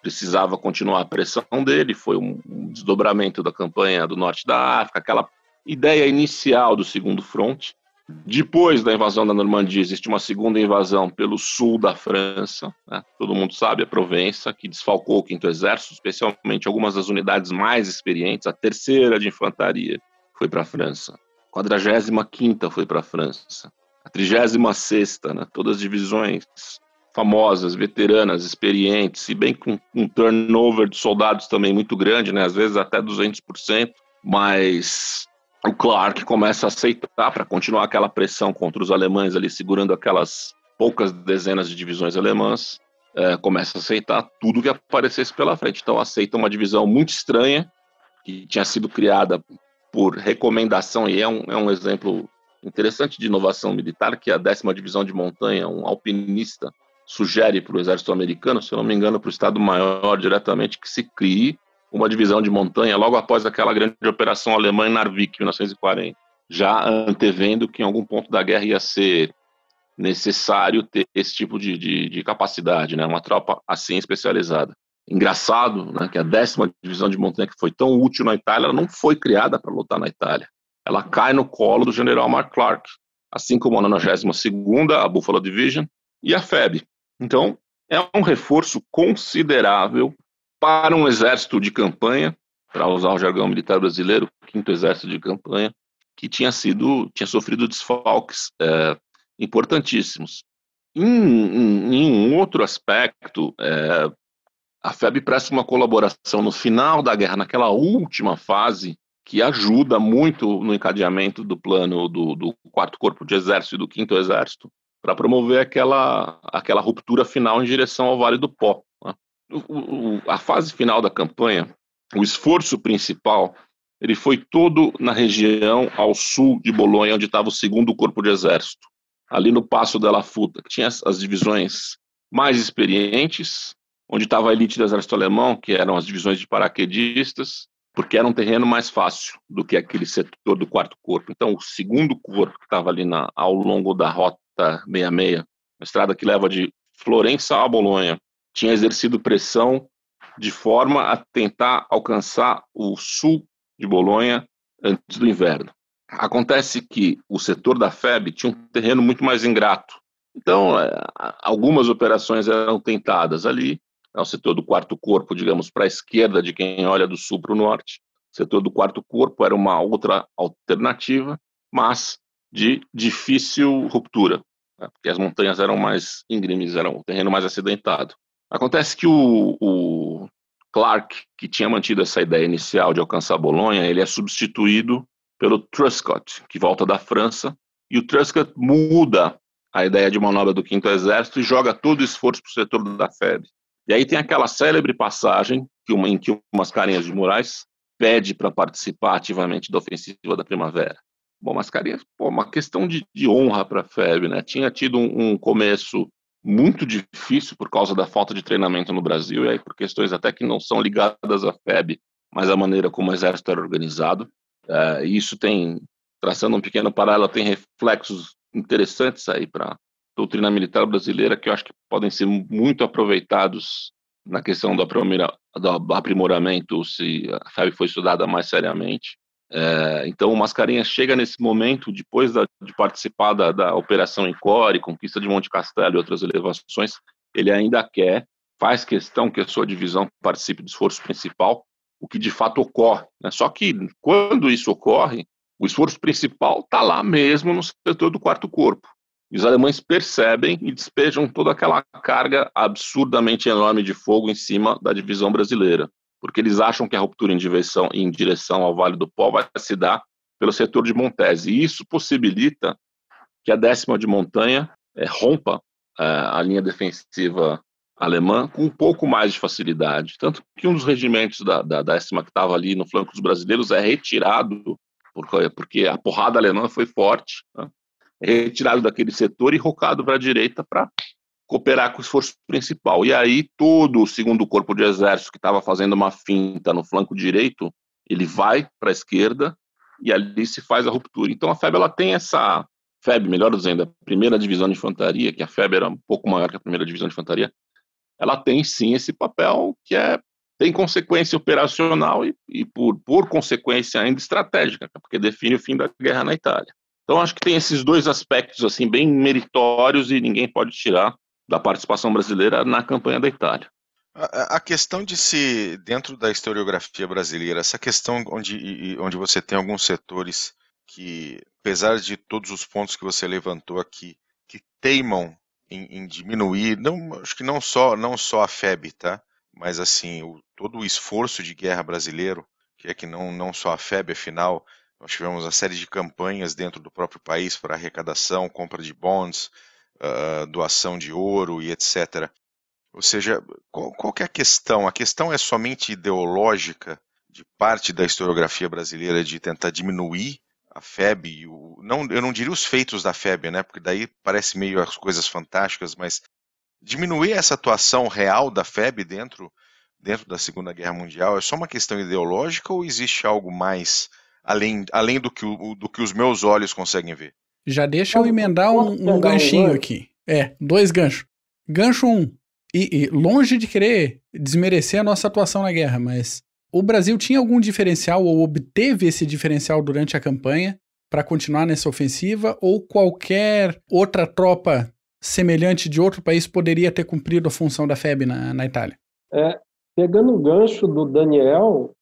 precisava continuar a pressão dele, foi um, um desdobramento da campanha do norte da África, aquela ideia inicial do segundo front, Depois da invasão da Normandia, existe uma segunda invasão pelo sul da França. Né? Todo mundo sabe a Provença, que desfalcou o Quinto Exército, especialmente algumas das unidades mais experientes. A terceira de infantaria foi para a França. A quadragésima quinta foi para a França. A trigésima sexta, né? todas as divisões famosas, veteranas, experientes, e bem com um turnover de soldados também muito grande, né? às vezes até 200%, mas o Clark começa a aceitar para continuar aquela pressão contra os alemães ali, segurando aquelas poucas dezenas de divisões alemãs, é, começa a aceitar tudo que aparecesse pela frente. Então aceita uma divisão muito estranha, que tinha sido criada por recomendação, e é um, é um exemplo interessante de inovação militar, que a décima divisão de montanha, um alpinista, sugere para o exército americano, se eu não me engano, para o Estado-Maior diretamente, que se crie uma divisão de montanha logo após aquela grande operação alemã em Narvik, em 1940, já antevendo que em algum ponto da guerra ia ser necessário ter esse tipo de, de, de capacidade, né? uma tropa assim especializada. Engraçado né, que a décima divisão de montanha, que foi tão útil na Itália, ela não foi criada para lutar na Itália. Ela cai no colo do general Mark Clark, assim como a 92 a Buffalo Division, e a FEB. Então, é um reforço considerável para um exército de campanha, para usar o jargão militar brasileiro, quinto exército de campanha, que tinha sido, tinha sofrido desfalques é, importantíssimos. Em, em, em, um outro aspecto, é, a FEB presta uma colaboração no final da guerra, naquela última fase, que ajuda muito no encadeamento do plano do, do quarto corpo de exército e do quinto exército, para promover aquela, aquela ruptura final em direção ao Vale do Pó o, a fase final da campanha, o esforço principal, ele foi todo na região ao sul de Bolonha, onde estava o segundo corpo de exército, ali no Passo della Futa, que tinha as, as divisões mais experientes, onde estava a elite do exército alemão, que eram as divisões de paraquedistas, porque era um terreno mais fácil do que aquele setor do quarto corpo. Então, o segundo corpo que estava ali na, ao longo da rota 66, a estrada que leva de Florença a Bolonha, tinha exercido pressão de forma a tentar alcançar o sul de Bolonha antes do inverno. Acontece que o setor da FEB tinha um terreno muito mais ingrato. Então, é, algumas operações eram tentadas ali, é o setor do quarto corpo, digamos, para a esquerda de quem olha do sul para o norte. O setor do quarto corpo era uma outra alternativa, mas de difícil ruptura, né? porque as montanhas eram mais íngremes, era um terreno mais acidentado. Acontece que o, o, Clark, que tinha mantido essa ideia inicial de alcançar Bolonha, ele é substituído pelo Truscott, que volta da França, e o Truscott muda a ideia de manobra do Quinto Exército e joga todo o esforço para o setor da FEB. E aí tem aquela célebre passagem que uma, em que o Mascarenhas de Moraes pede para participar ativamente da ofensiva da primavera. Bom, Mascarenhas, pô, uma questão de, de honra para a FEB, né? Tinha tido um, um começo muito difícil por causa da falta de treinamento no Brasil, e aí por questões até que não são ligadas à FEB, mas à maneira como o Exército era organizado. É, isso tem, traçando um pequeno paralelo, tem reflexos interessantes aí para doutrina militar brasileira que eu acho que podem ser muito aproveitados na questão do aprimoramento, se a FEB foi estudada mais seriamente. É, então o Mascarenhas chega nesse momento, depois da, de participar da, da Operação Encore, conquista de Monte Castelo e outras elevações, ele ainda quer, faz questão que a sua divisão participe do esforço principal, o que de fato ocorre. Né? Só que quando isso ocorre, o esforço principal está lá mesmo no setor do quarto corpo. E os alemães percebem e despejam toda aquela carga absurdamente enorme de fogo em cima da divisão brasileira porque eles acham que a ruptura em direção, em direção ao Vale do Pó vai se dar pelo setor de Montese. E isso possibilita que a décima de montanha é, rompa é, a linha defensiva alemã com um pouco mais de facilidade. Tanto que um dos regimentos da, da décima que estava ali no flanco dos brasileiros é retirado, porque, porque a porrada alemã foi forte, né? Retirado daquele setor e rocado para a direita para cooperar com o esforço principal. E aí todo o segundo corpo de exército que estava fazendo uma finta no flanco direito, ele vai para a esquerda e ali se faz a ruptura. Então a FEB ela tem essa FEB, melhor dizendo, a primeira divisão de infantaria, que a FEB era um pouco maior que a primeira divisão de infantaria, ela tem sim esse papel que é tem consequência operacional e, e por, por consequência ainda estratégica, porque define o fim da guerra na Itália. Então acho que tem esses dois aspectos assim bem meritórios e ninguém pode tirar da participação brasileira na campanha da Itália. A, questão de se, dentro da historiografia brasileira, essa questão onde, onde você tem alguns setores que, apesar de todos os pontos que você levantou aqui, que teimam em, em diminuir, não, acho que não só, não só a FEB, tá? Mas assim, o, todo o esforço de guerra brasileiro, que é que não, não só a FEB, afinal, nós tivemos uma série de campanhas dentro do próprio país para arrecadação, compra de bonds, uh, doação de ouro e etc. Ou seja, qual, qual é a questão? A questão é somente ideológica de parte da historiografia brasileira de tentar diminuir a FEB, o, não, eu não diria os feitos da FEB, né, porque daí parece meio as coisas fantásticas, mas diminuir essa atuação real da FEB dentro, dentro da Segunda Guerra Mundial é só uma questão ideológica ou existe algo mais além, além do, que, o, do que os meus olhos conseguem ver? Já deixa eu emendar um, um ganchinho aqui. É, dois ganchos. Gancho um. E, e longe de querer desmerecer a nossa atuação na guerra, mas o Brasil tinha algum diferencial ou obteve esse diferencial durante a campanha para continuar nessa ofensiva ou qualquer outra tropa semelhante de outro país poderia ter cumprido a função da FEB na, na Itália? É, pegando o gancho do Daniel,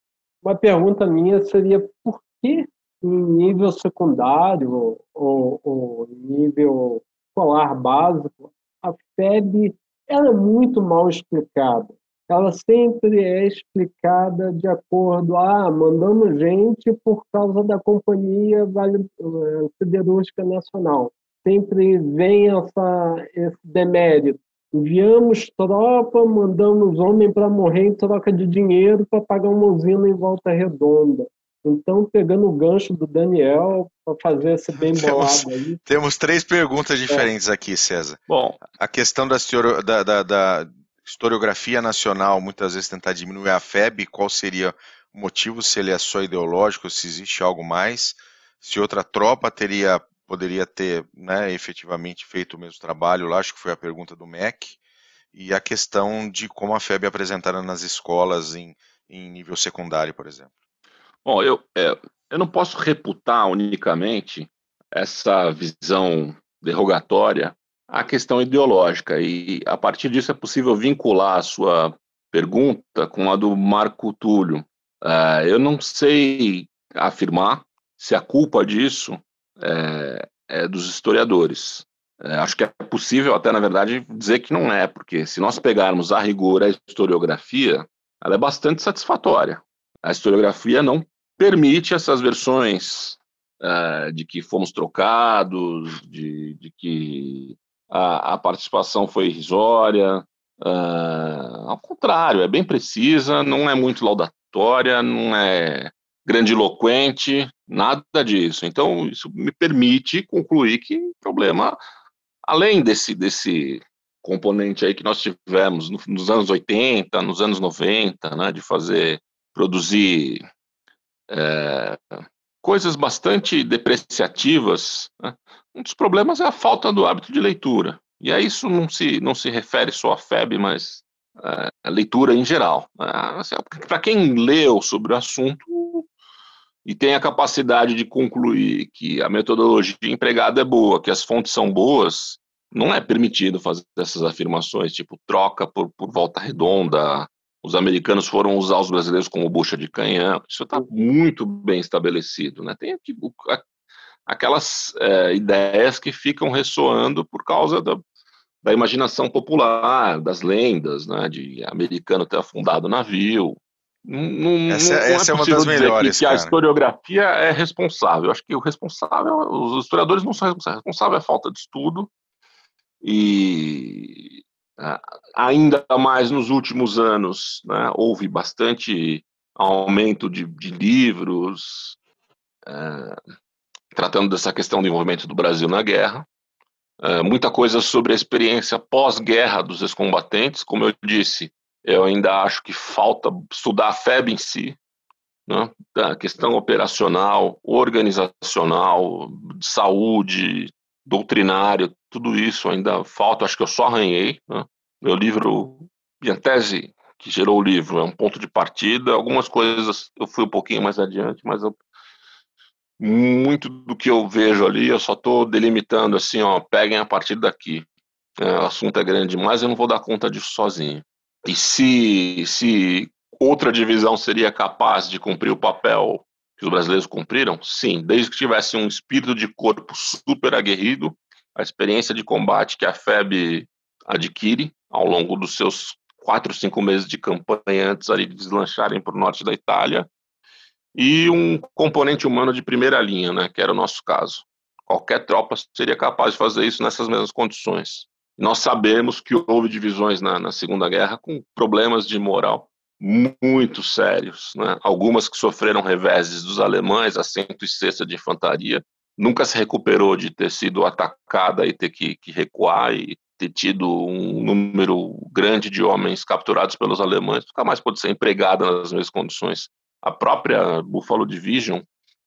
uma pergunta minha seria por que em nível secundário ou, ou nível escolar básico a FEB ela é muito mal explicada ela sempre é explicada de acordo a ah, mandamos gente por causa da companhia vale, uh, siderúrgica nacional. Sempre vem essa, esse demérito. Enviamos tropa, mandamos homem para morrer em troca de dinheiro para pagar uma usina em volta redonda. Então, pegando o gancho do Daniel para fazer esse bem bolado temos, aí. Temos três perguntas diferentes é. aqui, César. Bom, a questão da, da, da, da historiografia nacional muitas vezes tentar diminuir a FEB, qual seria o motivo, se ele é só ideológico, se existe algo mais, se outra tropa teria poderia ter né, efetivamente feito o mesmo trabalho lá, acho que foi a pergunta do MEC, e a questão de como a FEB é apresentada nas escolas em, em nível secundário, por exemplo. Bom, eu, é, eu não posso reputar unicamente essa visão derrogatória a questão ideológica e a partir disso é possível vincular a sua pergunta com a do Marco Túlio. Uh, eu não sei afirmar se a culpa disso é, é dos historiadores. É, acho que é possível até, na verdade, dizer que não é, porque se nós pegarmos a rigor a historiografia, ela é bastante satisfatória. A historiografia não permite essas versões uh, de que fomos trocados, de, de que a, a participação foi irrisória. Uh, ao contrário, é bem precisa, não é muito laudatória, não é grandiloquente, nada disso. Então, isso me permite concluir que o problema, além desse, desse componente aí que nós tivemos nos anos 80, nos anos 90, né, de fazer, produzir é, coisas bastante depreciativas, né, um dos problemas é a falta do hábito de leitura. E aí isso não se, não se refere só à FEB, mas é, a leitura em geral. É, Para quem leu sobre o assunto e tem a capacidade de concluir que a metodologia empregada é boa, que as fontes são boas, não é permitido fazer essas afirmações, tipo troca por, por volta redonda, os americanos foram usar os brasileiros como bucha de canhão. Isso está muito bem estabelecido. Né? Tem tipo, aquelas é, ideias que ficam ressoando por causa da, da imaginação popular, das lendas, né, de americano ter afundado navio. Não, essa, não essa é, é uma das melhores. Que, que a historiografia é responsável. Eu acho que o responsável, os historiadores não são responsáveis. O responsável é a falta de estudo e ainda mais nos últimos anos né, houve bastante aumento de, de livros, é, tratando dessa questão do envolvimento do Brasil na guerra. É, muita coisa sobre a experiência pós-guerra dos ex-combatentes. Como eu disse, eu ainda acho que falta estudar a FEB em si, né? a questão operacional, organizacional, de saúde, doutrinário, tudo isso ainda falta. Acho que eu só arranhei. Né? Meu livro, minha tese que gerou o livro é um ponto de partida. Algumas coisas eu fui um pouquinho mais adiante, mas eu muito do que eu vejo ali, eu só estou delimitando assim, ó, peguem a partir daqui. É, o assunto é grande demais, eu não vou dar conta disso sozinho. E se, se outra divisão seria capaz de cumprir o papel que os brasileiros cumpriram? Sim, desde que tivesse um espírito de corpo super aguerrido, a experiência de combate que a FEB adquire ao longo dos seus quatro, cinco meses de campanha antes ali de deslancharem para o norte da Itália, e um componente humano de primeira linha, né, que era o nosso caso. Qualquer tropa seria capaz de fazer isso nessas mesmas condições. Nós sabemos que houve divisões na, na Segunda Guerra com problemas de moral muito sérios. Né? Algumas que sofreram reveses dos alemães, a 106 de Infantaria, nunca se recuperou de ter sido atacada e ter que, que recuar e ter tido um número grande de homens capturados pelos alemães, nunca mais pôde ser empregada nas mesmas condições. A própria Buffalo Division,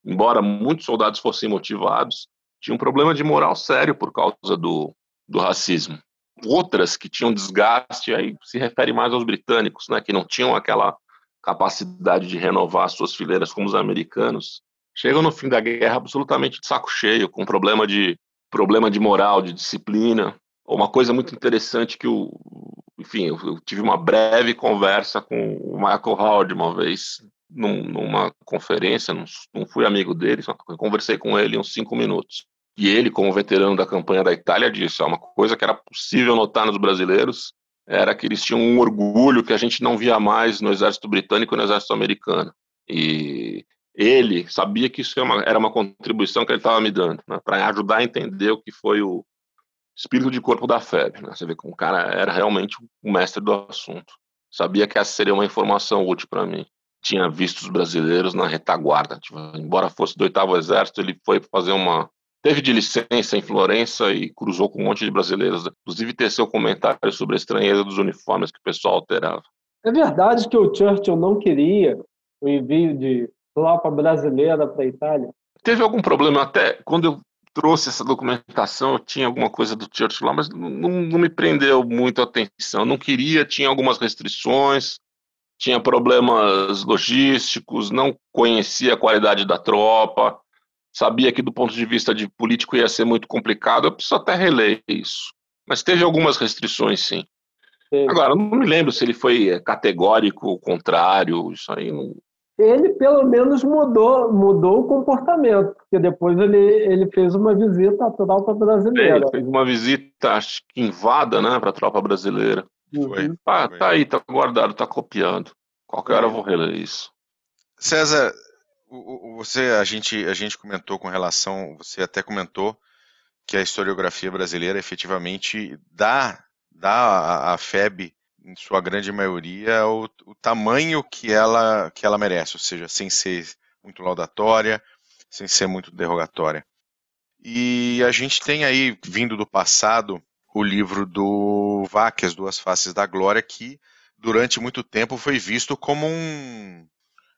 embora muitos soldados fossem motivados, tinha um problema de moral sério por causa do, do racismo. Outras que tinham desgaste, aí se refere mais aos britânicos, né, que não tinham aquela capacidade de renovar suas fileiras como os americanos, chegam no fim da guerra absolutamente de saco cheio, com problema de problema de moral, de disciplina. Uma coisa muito interessante que o, enfim, eu, tive uma breve conversa com o Michael Howard uma vez num, numa conferência, não, não fui amigo dele, só conversei com ele uns cinco minutos. E ele, como veterano da campanha da Itália, disse: é uma coisa que era possível notar nos brasileiros era que eles tinham um orgulho que a gente não via mais no exército britânico e no exército americano. E ele sabia que isso era uma, era uma contribuição que ele estava me dando, né, para ajudar a entender o que foi o espírito de corpo da FEB. Né? Você vê que o cara era realmente o mestre do assunto. Sabia que essa seria uma informação útil para mim. Tinha visto os brasileiros na retaguarda. Tipo, embora fosse do oitavo exército, ele foi fazer uma teve de licença em Florença e cruzou com um monte de brasileiros. Inclusive, teceu comentário sobre a estranheza dos uniformes que o pessoal alterava. É verdade que o Churchill não queria o envio de tropa brasileira para a Itália? Teve algum problema até quando eu trouxe essa documentação, tinha alguma coisa do Churchill lá, mas não, não me prendeu muito a atenção. Não queria, tinha algumas restrições, tinha problemas logísticos, não conhecia a qualidade da tropa sabia que do ponto de vista de político ia ser muito complicado, eu preciso até reler isso. Mas teve algumas restrições, sim. sim. Agora, não me lembro se ele foi categórico, contrário, isso aí não... Ele, pelo menos, mudou, mudou o comportamento, porque depois ele, ele fez uma visita à tropa brasileira. Ele fez uma visita, acho que invada, né, para a tropa brasileira. Uhum. Foi. Ah, tá aí, tá guardado, tá copiando. Qualquer hora eu vou reler isso. César, você, a gente, a gente comentou com relação, você até comentou que a historiografia brasileira efetivamente dá, dá à FEB, em sua grande maioria, o, o tamanho que ela, que ela merece, ou seja, sem ser muito laudatória, sem ser muito derrogatória. E a gente tem aí, vindo do passado, o livro do Vaque, As Duas Faces da Glória, que durante muito tempo foi visto como um,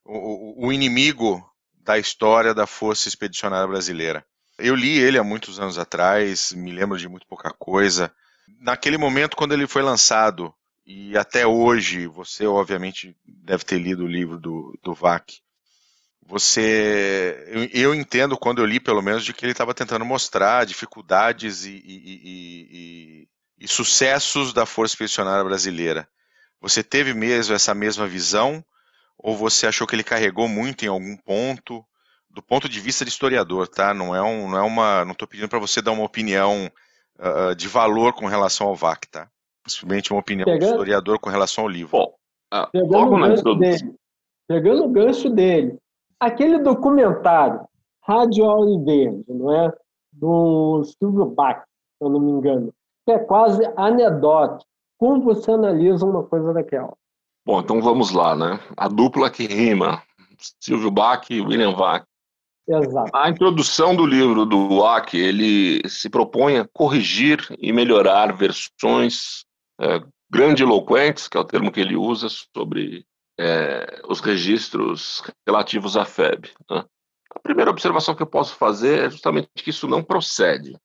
o, o inimigo da história da Força Expedicionária Brasileira. Eu li ele há muitos anos atrás, me lembro de muito pouca coisa. Naquele momento, quando ele foi lançado, e até hoje, você obviamente deve ter lido o livro do, do VAC. Você, eu, entendo quando eu li, pelo menos, de que ele estava tentando mostrar dificuldades e, e, e, e, sucessos da Força Expedicionária Brasileira. Você teve mesmo essa mesma visão ou você achou que ele carregou muito em algum ponto? Do ponto de vista de historiador, tá? Não é, um, não é uma. Não estou pedindo para você dar uma opinião uh, de valor com relação ao VAC, tá? Simplesmente uma opinião pegando, de historiador com relação ao livro. Bom, uh, pegando, o gancho dele, pegando o gancho dele, aquele documentário, Rádio Verde, não é? Do Silvio Bach, se eu não me engano, que é quase anedótico. Como você analisa uma coisa daquela? Bom, então vamos lá, né? A dupla que rima, Silvio Bach e William Vac. Exato. A introdução do livro do Wack, ele se propõe a corrigir e melhorar versões é, grandiloquentes, que é o termo que ele usa, sobre é, os registros relativos à FEB. Né? A primeira observação que eu posso fazer é justamente que isso não procede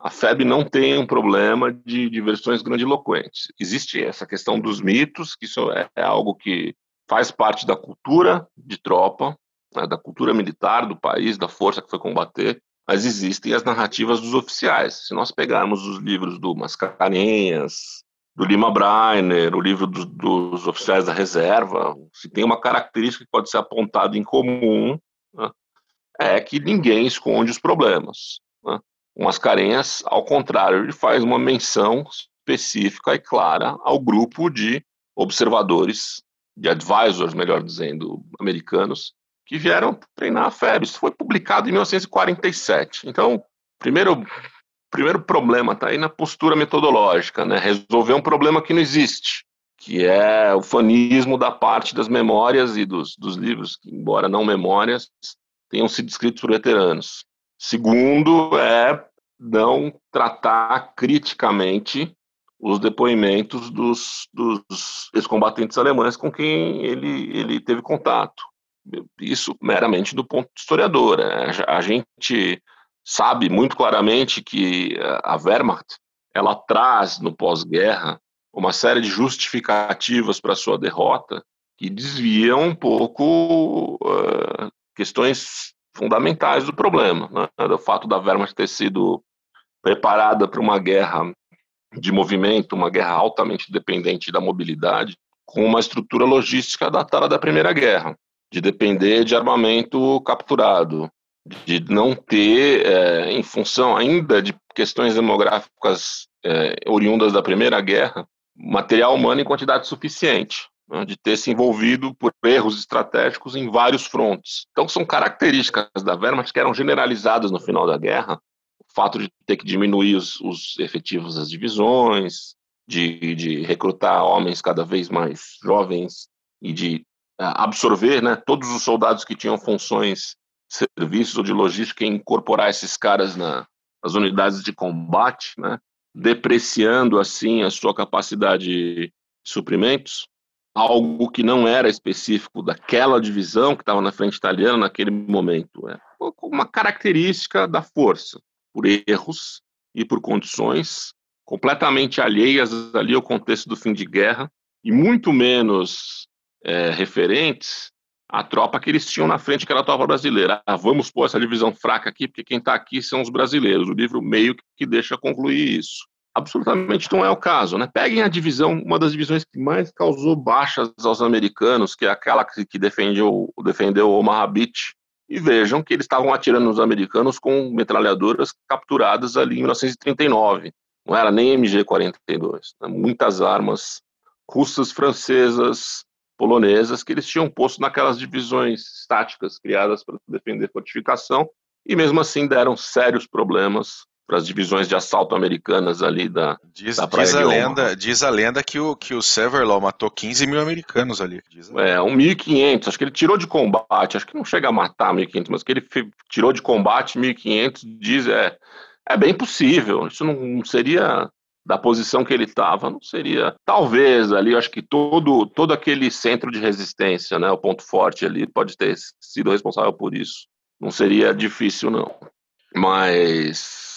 a FEB não tem um problema de, de versões grandiloquentes. Existe essa questão dos mitos, que isso é, é algo que faz parte da cultura de tropa, né, da cultura militar do país, da força que foi combater, mas existem as narrativas dos oficiais. Se nós pegarmos os livros do Mascarenhas, do Lima Breiner, o livro do, dos oficiais da reserva, se tem uma característica que pode ser apontada em comum, né, é que ninguém esconde os problemas. Né? O Mascarenhas, ao contrário, ele faz uma menção específica e clara ao grupo de observadores, de advisors, melhor dizendo, americanos, que vieram treinar a FEB. Isso foi publicado em 1947. Então, primeiro primeiro problema está aí na postura metodológica, né? Resolver um problema que não existe, que é o fanismo da parte das memórias e dos, dos livros, que, embora não memórias, tenham sido escritos por veteranos. Segundo é não tratar criticamente os depoimentos dos, dos ex-combatentes alemães com quem ele, ele teve contato. Isso meramente do ponto historiador. Né? A gente sabe muito claramente que a Wehrmacht ela traz no pós-guerra uma série de justificativas para sua derrota que desviam um pouco uh, questões fundamentais do problema, né? do fato da Wehrmacht ter sido preparada para uma guerra de movimento, uma guerra altamente dependente da mobilidade, com uma estrutura logística datada da Primeira Guerra, de depender de armamento capturado, de não ter, é, em função ainda de questões demográficas é, oriundas da Primeira Guerra, material humano em quantidade suficiente, né, de ter se envolvido por erros estratégicos em vários frontes. Então, são características da Wehrmacht que eram generalizadas no final da guerra, o fato de ter que diminuir os, os efetivos das divisões, de, de, recrutar homens cada vez mais jovens e de é, absorver né, todos os soldados que tinham funções serviços ou de logística e incorporar esses caras na, nas unidades de combate, né? depreciando assim a sua capacidade de suprimentos, algo que não era específico daquela divisão que estava na frente italiana naquele momento. É uma característica da força, por erros e por condições completamente alheias ali ao contexto do fim de guerra e muito menos é, referentes a tropa que eles tinham na frente, que era a tropa brasileira. Ah, vamos pôr essa divisão fraca aqui, porque quem está aqui são os brasileiros. O livro meio que deixa concluir isso. Absolutamente não é o caso. Né? Peguem a divisão, uma das divisões que mais causou baixas aos americanos, que é aquela que, que defendeu, defendeu Omaha Beach, e vejam que eles estavam atirando nos americanos com metralhadoras capturadas ali em 1939. Não era nem MG-42. Né? Muitas armas russas, francesas, polonesas que eles tinham posto naquelas divisões estáticas criadas para defender fortificação e mesmo assim deram sérios problemas para as divisões de assalto americanas ali da, diz, da Praia diz a lenda Diz a lenda que o, que o Severlaw matou 15 mil americanos ali. é, um 1.500, acho que ele tirou de combate, acho que não chega a matar 1.500, mas que ele tirou de combate 1.500, diz, é, é bem possível, isso não seria da posição que ele estava, não seria. Talvez ali, acho que todo, todo aquele centro de resistência, né, o ponto forte ali, pode ter sido responsável por isso. Não seria difícil, não. Mas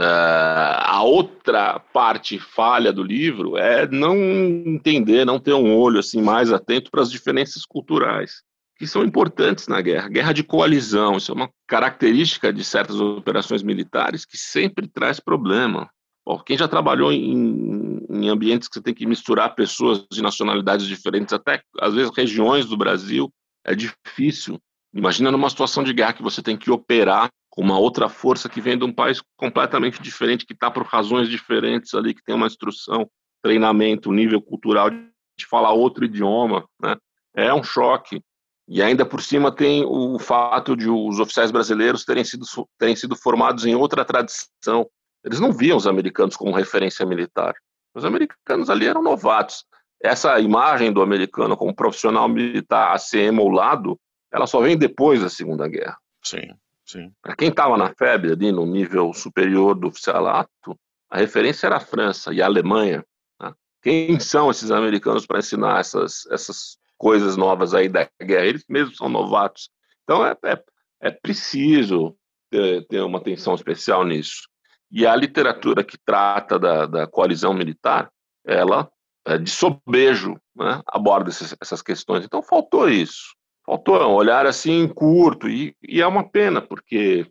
uh, a outra parte falha do livro é não entender, não ter um olho assim mais atento para as diferenças culturais que são importantes na guerra. Guerra de coalizão, isso é uma característica de certas operações militares que sempre traz problema. Bom, quem já trabalhou em, em, ambientes que você tem que misturar pessoas de nacionalidades diferentes, até às vezes regiões do Brasil, é difícil. Imagina numa situação de guerra que você tem que operar com uma outra força que vem de um país completamente diferente, que está por razões diferentes ali, que tem uma instrução, treinamento, nível cultural de falar outro idioma, né? É um choque. E ainda por cima tem o fato de os oficiais brasileiros terem sido, terem sido formados em outra tradição, eles não viam os americanos como referência militar. Os americanos ali eram novatos. Essa imagem do americano como profissional militar ACM ao lado, ela só vem depois da Segunda Guerra. Sim. Para quem estava na FEB, ali no nível superior do oficialato, a referência era a França e a Alemanha. Né? Quem são esses americanos para ensinar essas, essas coisas novas aí da guerra? Eles mesmos são novatos. Então é, é, é preciso ter, ter uma atenção especial nisso. E a literatura que trata da, da coalizão militar, ela, é, de sobejo, né, aborda essas, essas questões. Então, faltou isso. Faltou um olhar assim curto, e, e é uma pena, porque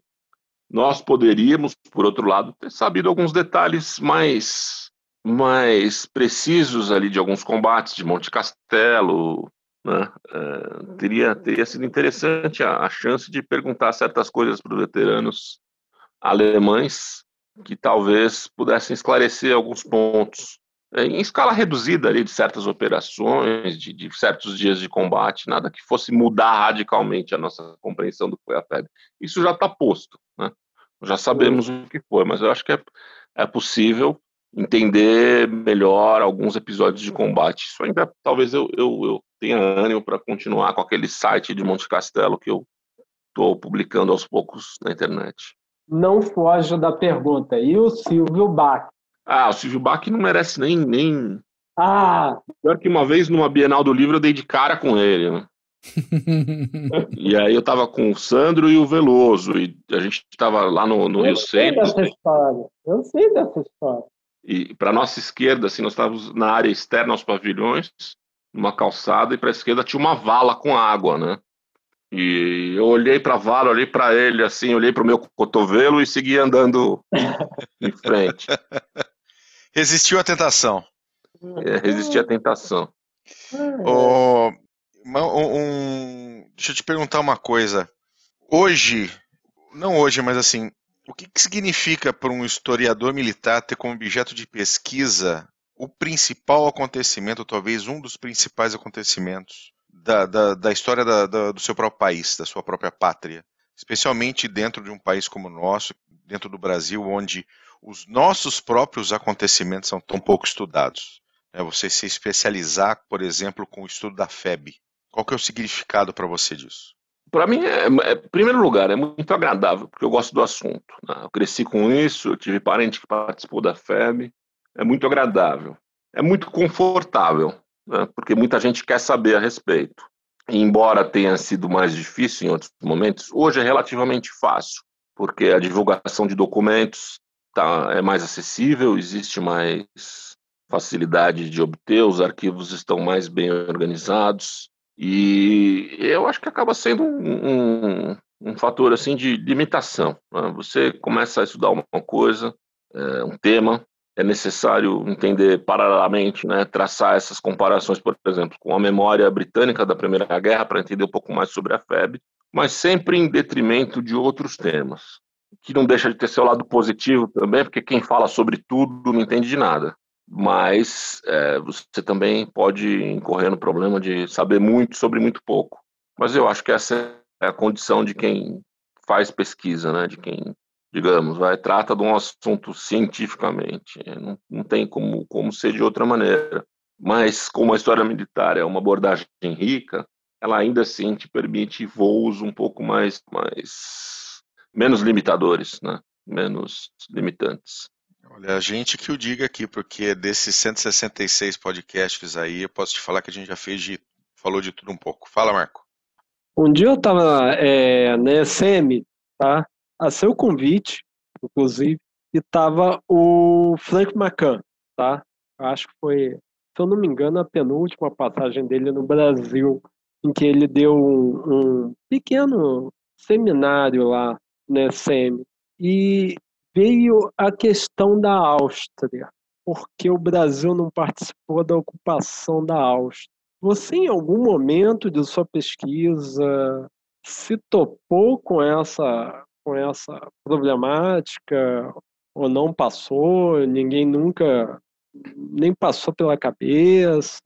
nós poderíamos, por outro lado, ter sabido alguns detalhes mais, mais precisos ali de alguns combates de Monte Castelo, né? É, teria, teria sido interessante a, a chance de perguntar certas coisas para os veteranos alemães que talvez pudessem esclarecer alguns pontos é, em escala reduzida ali de certas operações, de, de, certos dias de combate, nada que fosse mudar radicalmente a nossa compreensão do que foi a FEB. Isso já está posto, né? já sabemos o que foi, mas eu acho que é, é possível entender melhor alguns episódios de combate. Isso ainda talvez eu, eu, eu tenha ânimo para continuar com aquele site de Monte Castelo que eu estou publicando aos poucos na internet. Não foge da pergunta. E o Silvio Bach? Ah, o Silvio Bach não merece nem. nem... Ah! Pior que uma vez numa Bienal do Livro eu dei de cara com ele, né? e aí eu tava com o Sandro e o Veloso, e a gente tava lá no, no Rio Centro. Eu sei dessa história, eu sei dessa história. E para nossa esquerda, assim, nós estávamos na área externa aos pavilhões, numa calçada, e para a esquerda tinha uma vala com água, né? E eu olhei para a vala, olhei para ele, assim, olhei para o meu cotovelo e segui andando em frente. Resistiu à tentação. É, à tentação. Oh, um, deixa eu te perguntar uma coisa. Hoje, não hoje, mas assim, o que, que significa para um historiador militar ter como objeto de pesquisa o principal acontecimento, talvez um dos principais acontecimentos da, da, da história da, da, do seu próprio país, da sua própria pátria? Especialmente dentro de um país como o nosso, dentro do Brasil, onde os nossos próprios acontecimentos são tão pouco estudados. É você se especializar, por exemplo, com o estudo da FEB. Qual que é o significado para você disso? Para mim, é, é, em primeiro lugar, é muito agradável, porque eu gosto do assunto. Né? Eu cresci com isso, eu tive parente que participou da FEB. É muito agradável. É muito confortável, né? porque muita gente quer saber a respeito. E, embora tenha sido mais difícil em outros momentos, hoje é relativamente fácil, porque a divulgação de documentos tá, é mais acessível, existe mais facilidade de obter, os arquivos estão mais bem organizados e eu acho que acaba sendo um, um, um fator assim de limitação. Né? Você começa a estudar uma coisa, é, um tema, é necessário entender paralelamente, né, traçar essas comparações, por exemplo, com a memória britânica da Primeira Guerra para entender um pouco mais sobre a FEB, mas sempre em detrimento de outros temas que não deixa de ter seu lado positivo também, porque quem fala sobre tudo não entende de nada. Mas é, você também pode incorrer no problema de saber muito sobre muito pouco. Mas eu acho que essa é a condição de quem faz pesquisa, né? de quem, digamos, vai trata de um assunto cientificamente. Não, não tem como, como ser de outra maneira. Mas como a história militar é uma abordagem rica, ela ainda assim te permite voos um pouco mais, mais menos limitadores, né? menos limitantes. Olha, a gente que o diga aqui, porque desses 166 podcasts aí, eu posso te falar que a gente já fez de, falou de tudo um pouco. Fala, Marco. Um dia eu estava é, na ESM, tá? A seu convite, inclusive, e estava o Frank McCann, tá? Acho que foi, se eu não me engano, a penúltima passagem dele no Brasil, em que ele deu um, um pequeno seminário lá né, SEMI. E veio a questão da Áustria, porque o Brasil não participou da ocupação da Áustria. Você, em algum momento de sua pesquisa, se topou com essa, com essa problemática ou não passou? Ninguém nunca nem passou pela cabeça?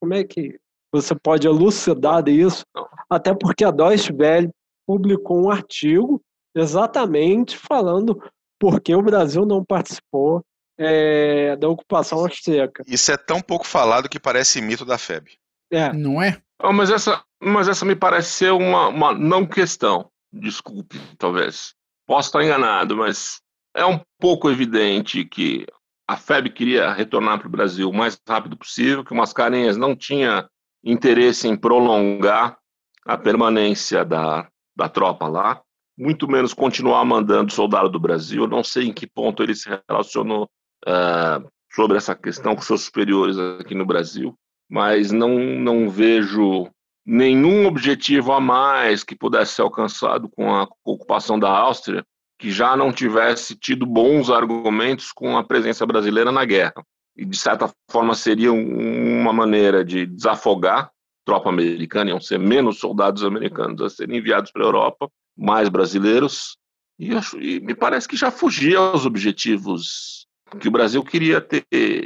Como é que você pode elucidar isso? Até porque a Deutsche Welle publicou um artigo exatamente falando por que o Brasil não participou é, da ocupação austríaca. Isso é tão pouco falado que parece mito da FEB. É. Não é? Oh, mas, essa, mas essa me parece ser uma, uma não questão. Desculpe, talvez. Posso estar enganado, mas é um pouco evidente que a FEB queria retornar para o Brasil o mais rápido possível, que o Mascarenhas não tinha interesse em prolongar a permanência da, da tropa lá muito menos continuar mandando soldado do Brasil. Eu não sei em que ponto ele se relacionou uh, sobre essa questão com seus superiores aqui no Brasil, mas não, não vejo nenhum objetivo a mais que pudesse ser alcançado com a ocupação da Áustria que já não tivesse tido bons argumentos com a presença brasileira na guerra. E, de certa forma, seria uma maneira de desafogar tropa americana, iam ser menos soldados americanos a serem enviados para a Europa, mais brasileiros, e, e me parece que já fugia aos objetivos que o Brasil queria ter,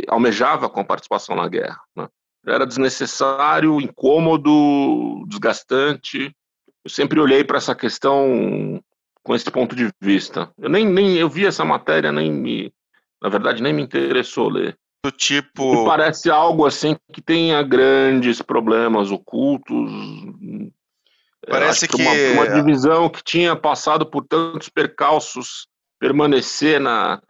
almejava com a participação na guerra. Né? Era desnecessário, incômodo, desgastante. Eu sempre olhei para essa questão com esse ponto de vista. Eu nem, nem eu vi essa matéria, nem me, na verdade, nem me interessou ler. Do tipo. Me parece algo assim que tenha grandes problemas ocultos. Parece que, que uma, uma, divisão que tinha passado por tantos percalços permanecer na,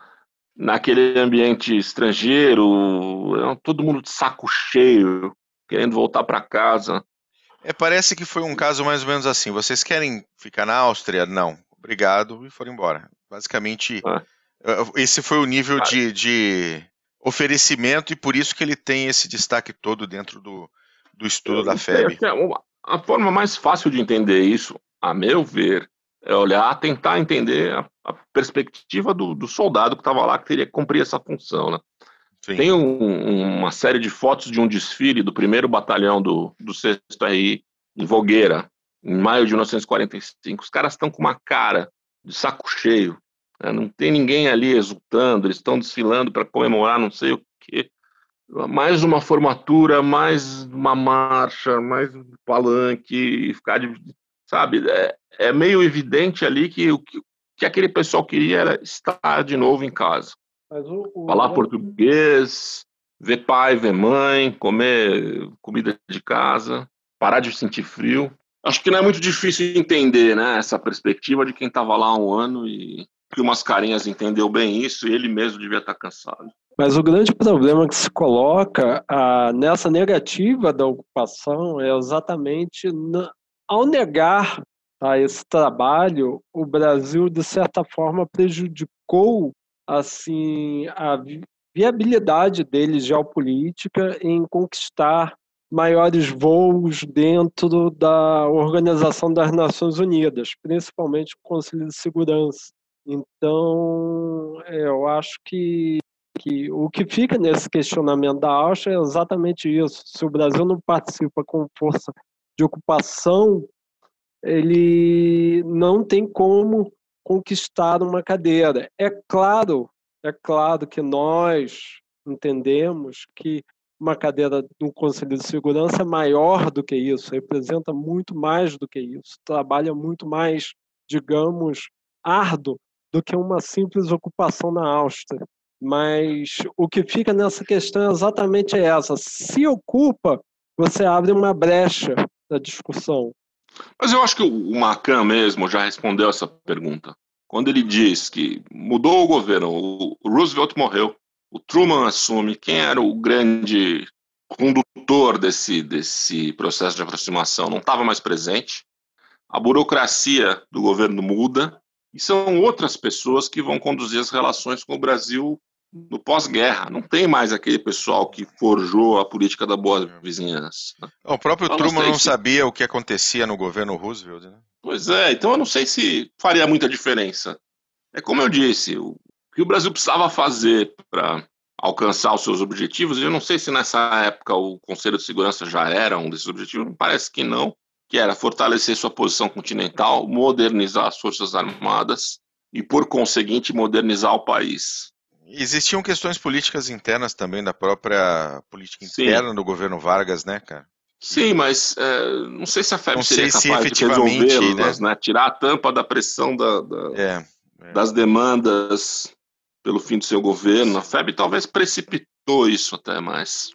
naquele ambiente estrangeiro, é todo mundo de saco cheio, querendo voltar para casa. É, parece que foi um caso mais ou menos assim. Vocês querem ficar na Áustria? Não obrigado e foram embora. Basicamente, ah. esse foi o nível ah. de, de, oferecimento e por isso que ele tem esse destaque todo dentro do, do estudo da FEB. A forma mais fácil de entender isso, a meu ver, é olhar, tentar entender a, a perspectiva do, do soldado que estava lá, que teria que cumprir essa função. Né? Tem um, uma série de fotos de um desfile do primeiro batalhão do, do 6 RI em Vogueira, em maio de 1945. Os caras estão com uma cara de saco cheio. Né? Não tem ninguém ali exultando, eles estão desfilando para comemorar não sei o quê. Mais uma formatura, mais uma marcha, mais um palanque, ficar de. Sabe, é, é meio evidente ali que o que, que aquele pessoal queria era estar de novo em casa. O, o... Falar português, ver pai, ver mãe, comer comida de casa, parar de sentir frio. Acho que não é muito difícil entender, né, essa perspectiva de quem estava lá há um ano e que o Mascarenhas entendeu bem isso e ele mesmo devia estar cansado. Mas o grande problema que se coloca nessa negativa da ocupação é exatamente na, ao negar tá, esse trabalho, o Brasil de certa forma prejudicou assim a viabilidade dele geopolítica em conquistar maiores voos dentro da Organização das Nações Unidas, principalmente o Conselho de Segurança. Então, é, eu acho que, que o que fica nesse questionamento da Áustria é exatamente isso. Se o Brasil não participa com força de ocupação, ele não tem como conquistar uma cadeira. É claro, é claro que nós entendemos que uma cadeira no Conselho de Segurança é maior do que isso, representa muito mais do que isso, trabalha muito mais, digamos, árduo do que uma simples ocupação na Áustria. Mas o que fica nessa questão é exatamente essa. Se ocupa, você abre uma brecha da discussão. Mas eu acho que o Macan mesmo já respondeu essa pergunta. Quando ele diz que mudou o governo, o Roosevelt morreu, o Truman assume, quem era o grande condutor desse, desse processo de aproximação não estava mais presente, a burocracia do governo muda, e são outras pessoas que vão conduzir as relações com o Brasil no pós-guerra. Não tem mais aquele pessoal que forjou a política da boa vizinhança. Né? O próprio então, Truman não, não sabia o que acontecia no governo Roosevelt. Né? Pois é, então eu não sei se faria muita diferença. É como eu disse, o que o Brasil precisava fazer para alcançar os seus objetivos, eu não sei se nessa época o Conselho de Segurança já era um desses objetivos, parece que não, que era fortalecer sua posição continental, modernizar as Forças Armadas e, por conseguinte, modernizar o país. Existiam questões políticas internas também da própria política interna Sim. do governo Vargas, né, cara? Sim, mas é, não sei se a FEB não seria capaz de resolvê-las, né? né? Tirar a tampa da pressão da, da, é, é. das demandas pelo fim do seu governo. A FEB talvez precipitou isso até mais.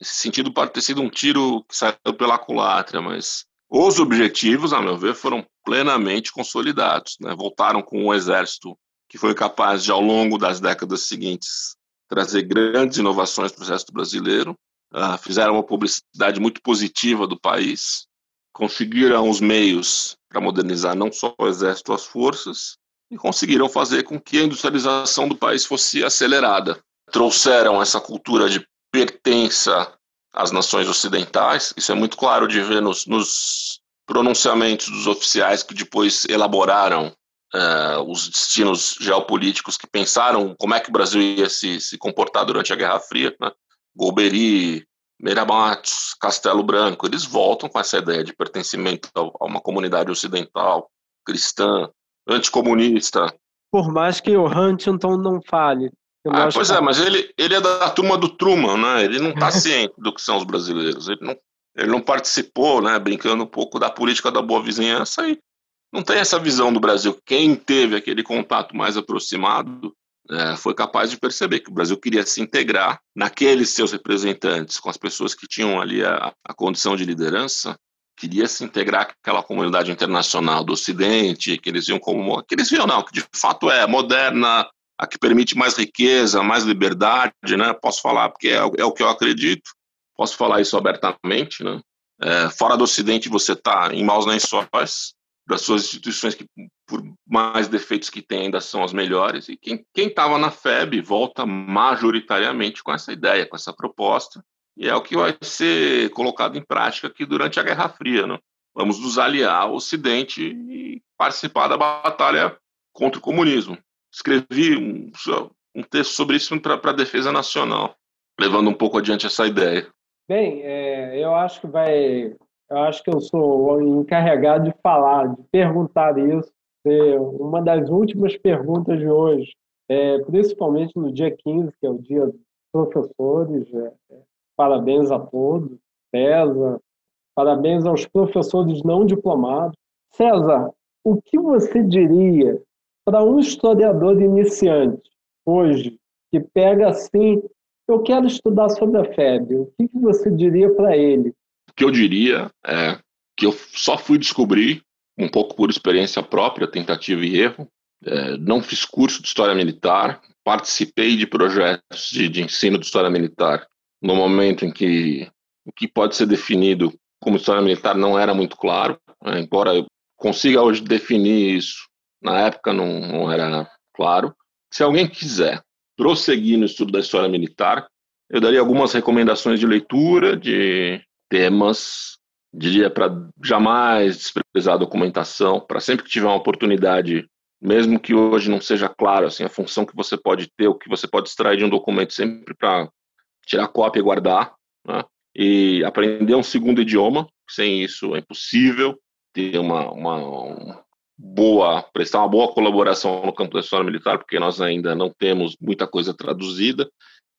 Nesse sentido, pode ter sido um tiro que saiu pela culatra, mas os objetivos, a meu ver, foram plenamente consolidados. Né? Voltaram com um exército que foi capaz de, ao longo das décadas seguintes, trazer grandes inovações para o exército brasileiro. Uh, fizeram uma publicidade muito positiva do país, conseguiram os meios para modernizar não só o exército, as forças, e conseguiram fazer com que a industrialização do país fosse acelerada. Trouxeram essa cultura de pertença as nações ocidentais. Isso é muito claro de ver nos, nos pronunciamentos dos oficiais que depois elaboraram uh, os destinos geopolíticos, que pensaram como é que o Brasil ia se, se comportar durante a Guerra Fria. Né? Golbery, Meira Matos, Castelo Branco, eles voltam com essa ideia de pertencimento a uma comunidade ocidental, cristã, anticomunista. Por mais que o Huntington não fale. Ah, pois é, mas ele, ele é da turma do Truman, né? Ele não está ciente do que são os brasileiros. Ele não, ele não participou, né? Brincando um pouco da política da boa vizinhança e não tem essa visão do Brasil. Quem teve aquele contato mais aproximado é, foi capaz de perceber que o Brasil queria se integrar naqueles seus representantes, com as pessoas que tinham ali a, a condição de liderança, queria se integrar com aquela comunidade internacional do Ocidente, que eles viam como. que eles viam, não, que de fato é moderna, a que permite mais riqueza, mais liberdade, né? Posso falar porque é, é o que eu acredito, posso falar isso abertamente, né? É, fora do Ocidente você está em maus lençóis, das suas instituições que, por mais defeitos que tem, ainda são as melhores. E quem estava na FEB volta majoritariamente com essa ideia, com essa proposta. E é o que vai ser colocado em prática aqui durante a Guerra Fria. Né? Vamos nos aliar ao Ocidente e participar da batalha contra o comunismo. Escrevi um, um texto sobre isso para a defesa nacional, levando um pouco adiante essa ideia. Bem, é, eu acho que vai eu acho que eu sou encarregado de falar, de perguntar isso. Uma das últimas perguntas de hoje, é, principalmente no dia 15, que é o dia dos professores. É, é, parabéns a todos. César, parabéns aos professores não diplomados. César, o que você diria para um historiador iniciante hoje, que pega assim, eu quero estudar sobre a FEB, o que você diria para ele? Que eu diria é que eu só fui descobrir, um pouco por experiência própria, tentativa e erro. É, não fiz curso de História Militar, participei de projetos de, de ensino de História Militar no momento em que o que pode ser definido como História Militar não era muito claro, né, embora eu consiga hoje definir isso, na época não, não era claro. Se alguém quiser prosseguir no estudo da História Militar, eu daria algumas recomendações de leitura, de temas, diria para jamais desprezar a documentação, para sempre que tiver uma oportunidade, mesmo que hoje não seja claro assim a função que você pode ter, o que você pode extrair de um documento sempre para tirar cópia e guardar, né? e aprender um segundo idioma, sem isso é impossível ter uma, uma boa, prestar uma boa colaboração no campo da história militar, porque nós ainda não temos muita coisa traduzida.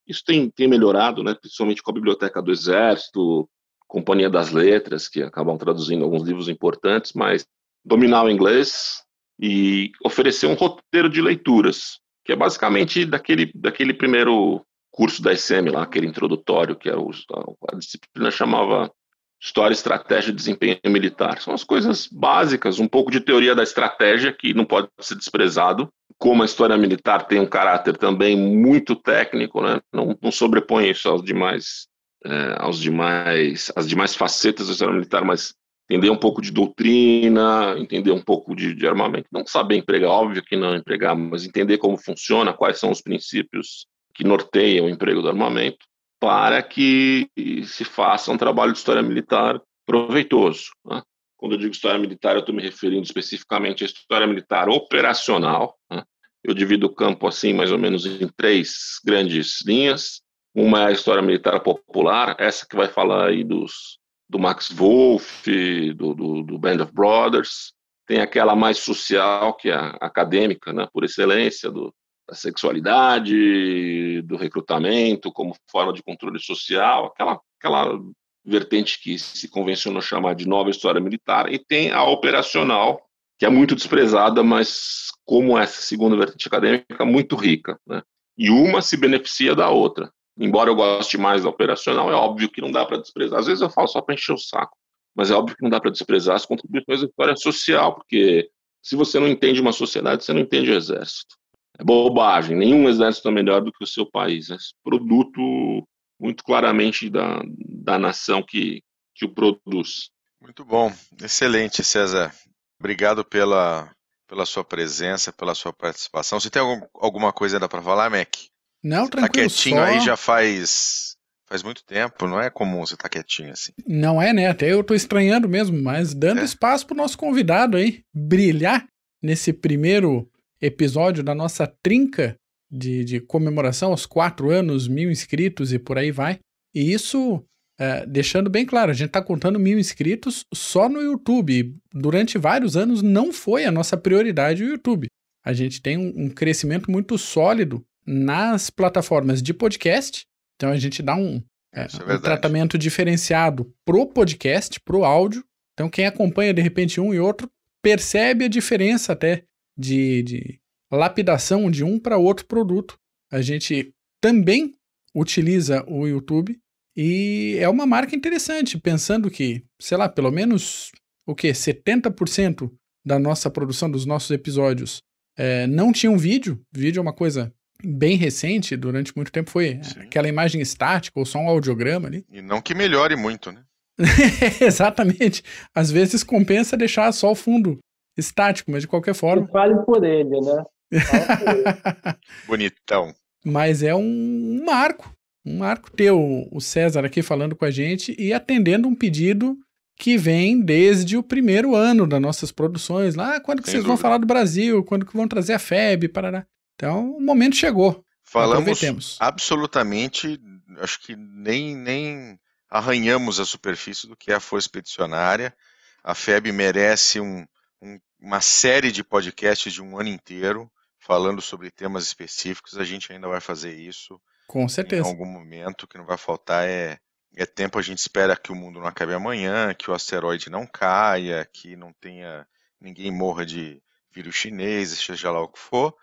Isso tem, tem melhorado, né, principalmente com a Biblioteca do Exército, Companhia das Letras, que acabam traduzindo alguns livros importantes, mas dominar o inglês e oferecer um roteiro de leituras, que é basicamente daquele, daquele primeiro curso da SM lá, aquele introdutório, que era o, a, a disciplina chamava História, Estratégia e Desempenho Militar. São as coisas básicas, um pouco de teoria da estratégia, que não pode ser desprezado. Como a história militar tem um caráter também muito técnico, né? não, não sobrepõe isso aos demais é, aos demais, as demais facetas da história militar, mas entender um pouco de doutrina, entender um pouco de, de, armamento. Não saber empregar, óbvio que não empregar, mas entender como funciona, quais são os princípios que norteiam o emprego do armamento, para que se faça um trabalho de história militar proveitoso. Né? Quando eu digo história militar, eu estou me referindo especificamente à história militar operacional. Né? Eu divido o campo assim, mais ou menos, em três grandes linhas. Uma é a história militar popular, essa que vai falar aí dos, do Max Wolff, do, do, do Band of Brothers. Tem aquela mais social, que é a acadêmica, né, por excelência, do, da sexualidade, do recrutamento como forma de controle social, aquela, aquela vertente que se convencionou chamar de nova história militar, e tem a operacional, que é muito desprezada, mas como essa segunda vertente acadêmica, muito rica. Né? E uma se beneficia da outra embora eu goste mais da operacional, é óbvio que não dá para desprezar. Às vezes eu falo só para encher o saco, mas é óbvio que não dá para desprezar as contribuições da história social, porque se você não entende uma sociedade, você não entende o exército. É bobagem, nenhum exército é melhor do que o seu país. É produto muito claramente da, da nação que, que o produz. Muito bom, excelente, César. Obrigado pela, pela sua presença, pela sua participação. Você tem algum, alguma coisa ainda para falar, Mac? Não, tá tranquilo. Tá quietinho só... aí já faz Faz muito tempo, não é comum você estar tá quietinho assim. Não é, né? Até eu tô estranhando mesmo, mas dando é. espaço pro nosso convidado aí brilhar nesse primeiro episódio da nossa trinca de, de comemoração aos quatro anos, mil inscritos e por aí vai. E isso, é, deixando bem claro, a gente está contando mil inscritos só no YouTube. Durante vários anos não foi a nossa prioridade o YouTube. A gente tem um, um crescimento muito sólido nas plataformas de podcast. Então a gente dá um, é, é um tratamento diferenciado pro podcast, pro áudio. Então quem acompanha de repente um e outro percebe a diferença até de, de lapidação de um para outro produto. A gente também utiliza o YouTube e é uma marca interessante, pensando que, sei lá, pelo menos o que 70% da nossa produção dos nossos episódios é, não tinha um vídeo. Vídeo é uma coisa bem recente, durante muito tempo foi Sim. aquela imagem estática ou só um audiograma ali. E não que melhore muito, né? Exatamente. Às vezes compensa deixar só o fundo estático, mas de qualquer forma. Fale por ele, né? Bonitão. Mas é um, marco, um marco ter o, o César aqui falando com a gente e atendendo um pedido que vem desde o primeiro ano das nossas produções. Lá, quando que vocês dúvida. vão falar do Brasil? Quando que vão trazer a FEB? Parará. Então, o momento chegou. Falamos absolutamente, acho que nem, nem arranhamos a superfície do que é a Força Expedicionária. A FEB merece um, um, uma série de podcasts de um ano inteiro falando sobre temas específicos. A gente ainda vai fazer isso. Com certeza. Em algum momento, que não vai faltar é, é tempo. A gente espera que o mundo não acabe amanhã, que o asteroide não caia, que não tenha ninguém morra de vírus chinês, seja lá o que for.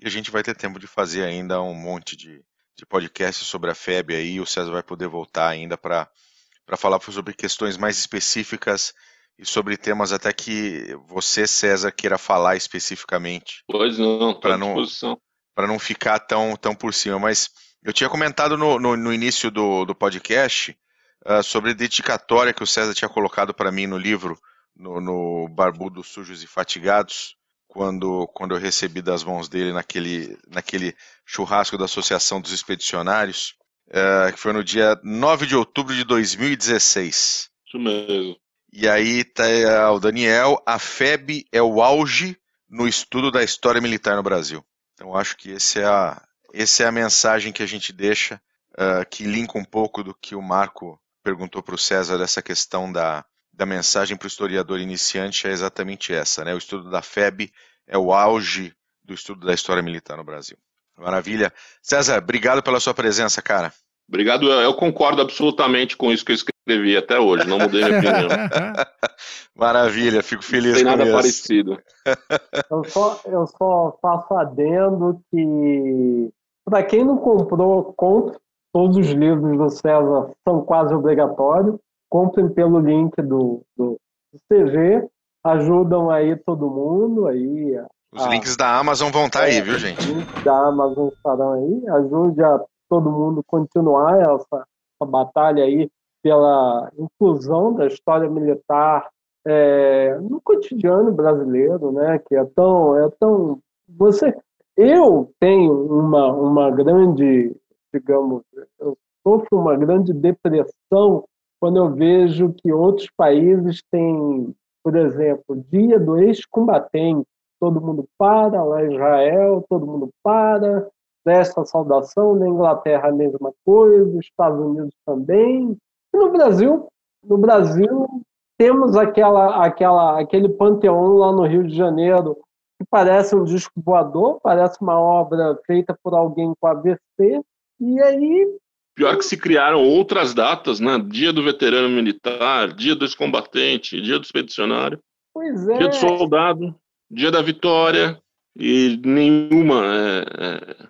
E a gente vai ter tempo de fazer ainda um monte de, de podcasts sobre a FEB aí. O César vai poder voltar ainda para falar sobre questões mais específicas e sobre temas até que você, César, queira falar especificamente. Pois não, para não para não ficar tão, tão por cima. Mas eu tinha comentado no, no, no início do, do podcast uh, sobre a dedicatória que o César tinha colocado para mim no livro, no, no Barbudos Sujos e Fatigados, quando, quando eu recebi das mãos dele naquele, naquele churrasco da Associação dos Expedicionários, uh, que foi no dia 9 de outubro de 2016. Isso mesmo. E aí tá é, o Daniel, a FEB é o auge no estudo da história militar no Brasil. Então acho que esse é a, essa é a mensagem que a gente deixa, uh, que linka um pouco do que o Marco perguntou para o César dessa questão da, da mensagem para o historiador iniciante é exatamente essa, né? O estudo da FEB é o auge do estudo da história militar no Brasil. Maravilha. César, obrigado pela sua presença, cara. Obrigado, eu concordo absolutamente com isso que eu escrevi até hoje, não mudei minha opinião. Maravilha, fico feliz com isso. Não tem nada parecido. Eu só, eu só faço adendo que, para quem não comprou, compre. Todos os livros do César são quase obrigatórios. Comprem pelo link do, do, do CG. Ajudam aí todo mundo. Aí os a, links da Amazon vão estar tá é, aí, viu, gente? Os links da Amazon estarão aí. Ajude a todo mundo continuar essa, essa batalha aí pela inclusão da história militar é, no cotidiano brasileiro, né? Que é tão, é tão você, eu tenho uma uma grande, digamos, eu sofro uma grande depressão quando eu vejo que outros países têm, por exemplo, Dia do Ex-Combatente, todo mundo para, lá Israel, todo mundo para, desta saudação, na Inglaterra a mesma coisa, Estados Unidos também, e no Brasil, no Brasil temos aquela, aquela, aquele panteão lá no Rio de Janeiro que parece um disco voador, parece uma obra feita por alguém com AVC, e aí... Pior que se criaram outras datas, né? Dia do veterano militar, dia do ex-combatente, dia do expedicionário, pois é. dia do soldado, dia da vitória, e nenhuma é, é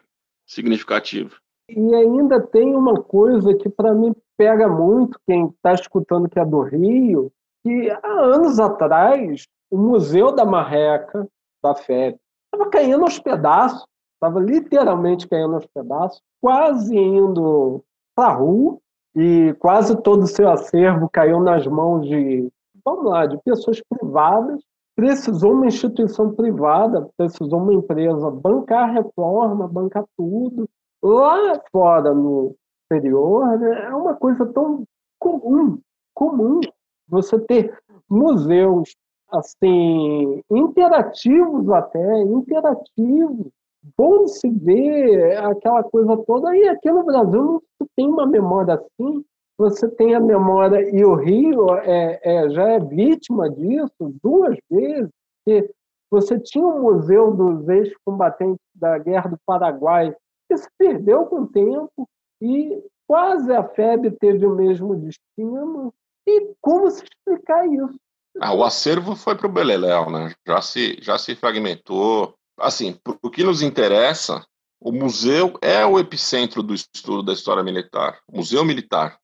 significativa. E ainda tem uma coisa que para mim pega muito quem está escutando que é do Rio, que há anos atrás o Museu da Marreca da FEB estava caindo aos pedaços, estava literalmente caindo aos pedaços, quase indo rua e quase todo o seu acervo caiu nas mãos de, vamos lá, de pessoas privadas. Precisou uma instituição privada, precisou uma empresa bancar reforma, bancar tudo. Lá fora, no exterior, né? é uma coisa tão comum, comum você ter museus assim interativos até, interativos, bom se ver aquela coisa toda. E aqui no Brasil não tem uma memória assim. Você tem a memória, e o Rio é, é já é vítima disso duas vezes, que você tinha um museu dos ex-combatentes da Guerra do Paraguai, que se perdeu com o tempo, e quase a FEB teve o mesmo destino. E como se explicar isso? Ah, o acervo foi para o Beleléu, né? Já se, já se fragmentou. Assim, o que nos interessa, o museu é o epicentro do estudo da história militar. Museu militar.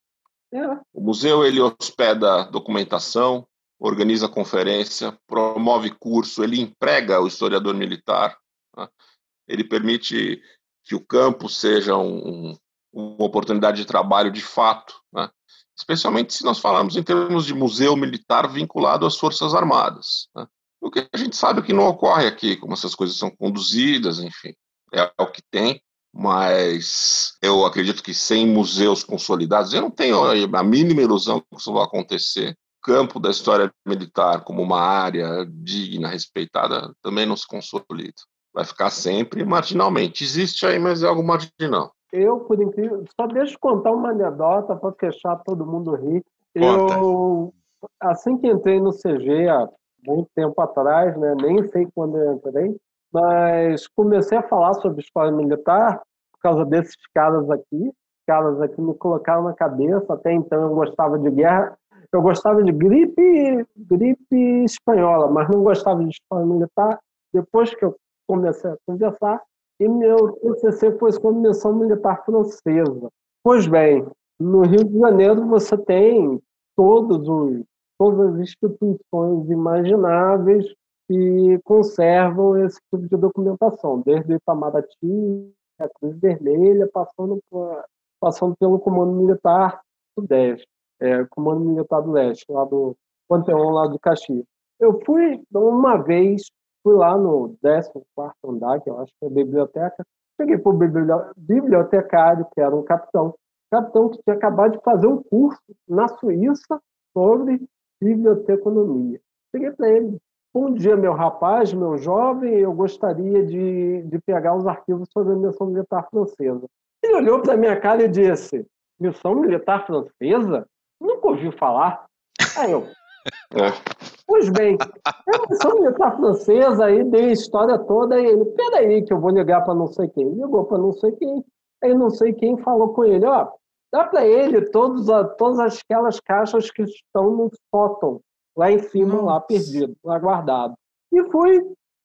É. O museu ele hospeda documentação, organiza conferência, promove curso, ele emprega o historiador militar, né? ele permite que o campo seja um, uma oportunidade de trabalho de fato, né? especialmente se nós falarmos em termos de museu militar vinculado às Forças Armadas. Né? O que a gente sabe que não ocorre aqui, como essas coisas são conduzidas, enfim, é o que tem, mas eu acredito que sem museus consolidados, eu não tenho a mínima ilusão que isso vai acontecer. Campo da história militar como uma área digna, respeitada, também não se consolida. Vai ficar sempre marginalmente. Existe aí, mas é algo marginal. Eu, por incrível, só deixa eu contar uma anedota para fechar todo mundo rir. Conta. Eu, assim que entrei no CG há muito tempo atrás, né? nem sei quando eu entrei, mas comecei a falar sobre história militar por causa desses caras aqui. Caras aqui me colocaram na cabeça. Até então eu gostava de guerra, eu gostava de gripe, gripe espanhola, mas não gostava de história militar. Depois que eu comecei a conversar, e meu TCC foi sobre missão militar francesa. Pois bem, no Rio de Janeiro você tem todos os, todas as instituições imagináveis que conservam esse tipo de documentação, desde o Itamaraty, a Cruz Vermelha, passando, por, passando pelo Comando Militar do Leste, é, Comando Militar do Leste, lá do Panteão, lá de Caxias. Eu fui uma vez Fui lá no 14 andar, que eu acho que é a biblioteca. Cheguei para o bibliotecário, que era um capitão. Capitão que tinha acabado de fazer um curso na Suíça sobre biblioteconomia. Cheguei para ele. Bom dia, meu rapaz, meu jovem, eu gostaria de, de pegar os arquivos sobre a missão militar francesa. Ele olhou para a minha cara e disse: Missão militar francesa? Nunca ouvi falar. Aí eu, é. Pois bem, eu sou militar francesa, aí dei a história toda, e ele, peraí, que eu vou ligar para não sei quem. Ligou para não sei quem, aí não sei quem falou com ele, ó, dá para ele todos, todas aquelas caixas que estão no sótão, lá em cima, Nossa. lá perdido, lá guardado. E fui,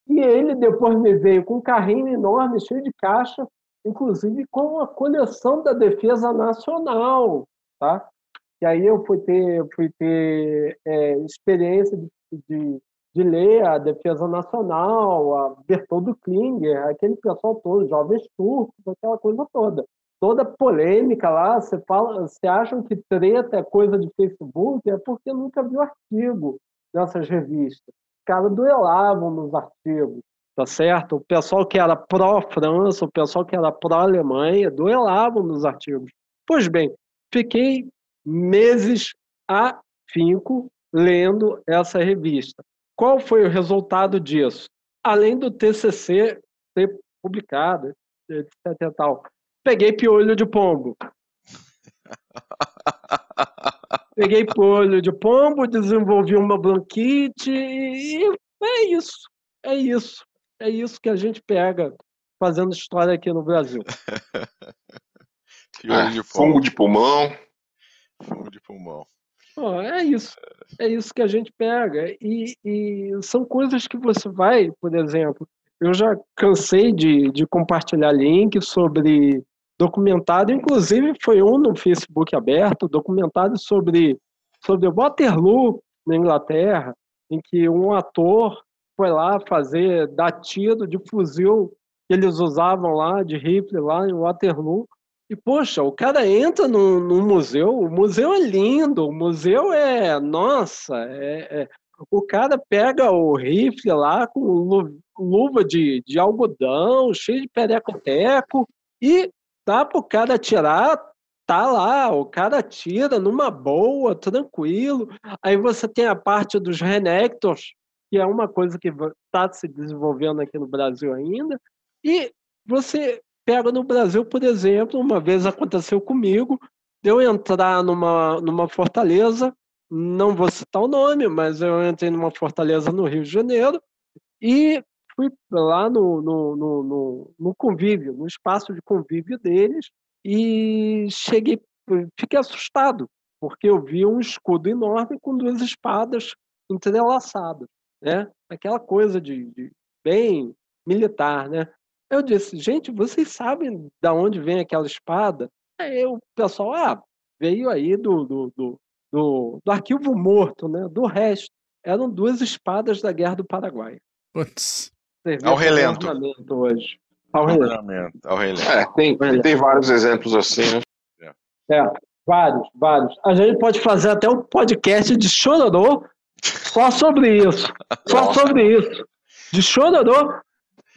e ele depois me veio com um carrinho enorme, cheio de caixa, inclusive com a coleção da Defesa Nacional, tá? E aí eu fui ter, fui ter é, experiência de, de, de, ler a Defesa Nacional, a Bertoldo Klinger, aquele pessoal todo, jovens turcos, aquela coisa toda. Toda polêmica lá, você fala, você acham que treta é coisa de Facebook, é porque nunca viu artigo nessas revistas. Os caras duelavam nos artigos, tá certo? O pessoal que era pró-França, o pessoal que era pró-Alemanha, duelavam nos artigos. Pois bem, fiquei meses a finco lendo essa revista. Qual foi o resultado disso? Além do TCC ser publicado, etc. Tal, peguei piolho de pombo. Peguei piolho de pombo, desenvolvi uma bronquite e é isso. É isso. É isso que a gente pega fazendo história aqui no Brasil. piolho de pombo. de pulmão. Fumo de pulmão. Oh, é isso. É isso que a gente pega. E, e, são coisas que você vai, por exemplo, eu já cansei de, de compartilhar links sobre documentário, inclusive foi um no Facebook aberto, documentário sobre, sobre Waterloo, na Inglaterra, em que um ator foi lá fazer, dar tiro de fuzil que eles usavam lá, de rifle lá em Waterloo, e, poxa, o cara entra no, no museu, o museu é lindo, o museu é. Nossa, é, é, o cara pega o rifle lá com luva de, de algodão, cheio de pereco-teco, e dá pro cara atirar, tá lá, o cara tira numa boa, tranquilo. Aí você tem a parte dos renectors, que é uma coisa que está se desenvolvendo aqui no Brasil ainda. E você pega no Brasil, por exemplo, uma vez aconteceu comigo, eu entrar numa, numa fortaleza, não vou citar o nome, mas eu entrei numa fortaleza no Rio de Janeiro e fui lá no, no, no, no, convívio, no espaço de convívio deles, e cheguei, fiquei assustado, porque eu vi um escudo enorme com duas espadas entrelaçadas, né? Aquela coisa de, de bem militar, né? Eu disse, gente, vocês sabem da onde vem aquela espada? Aí o pessoal, ah, veio aí do, do, do, do, do arquivo morto, né? Do resto. Eram duas espadas da Guerra do Paraguai. Putz. Ao relento. Hoje. Ao relento. Ao relento. É, tem, tem vários exemplos assim, né? É. é, vários, vários. A gente pode fazer até um podcast de chororô só sobre isso. Só Nossa. sobre isso. De chororô.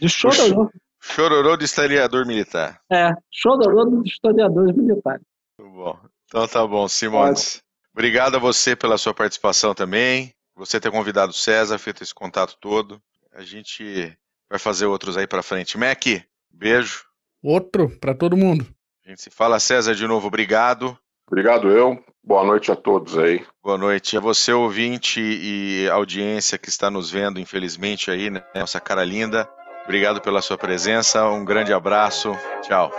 De chororô. Chororô de historiador militar. É, chororô de historiadores militares. Muito bom. Então tá bom, Simões. Obrigado a você pela sua participação também. Você ter convidado o César, feito esse contato todo. A gente vai fazer outros aí para frente. Mac, beijo. Outro para todo mundo. A gente se fala, César, de novo, obrigado. Obrigado eu. Boa noite a todos aí. Boa noite a você, ouvinte e audiência que está nos vendo, infelizmente, aí, né? Nossa cara linda. Obrigado pela sua presença, um grande abraço. Tchau.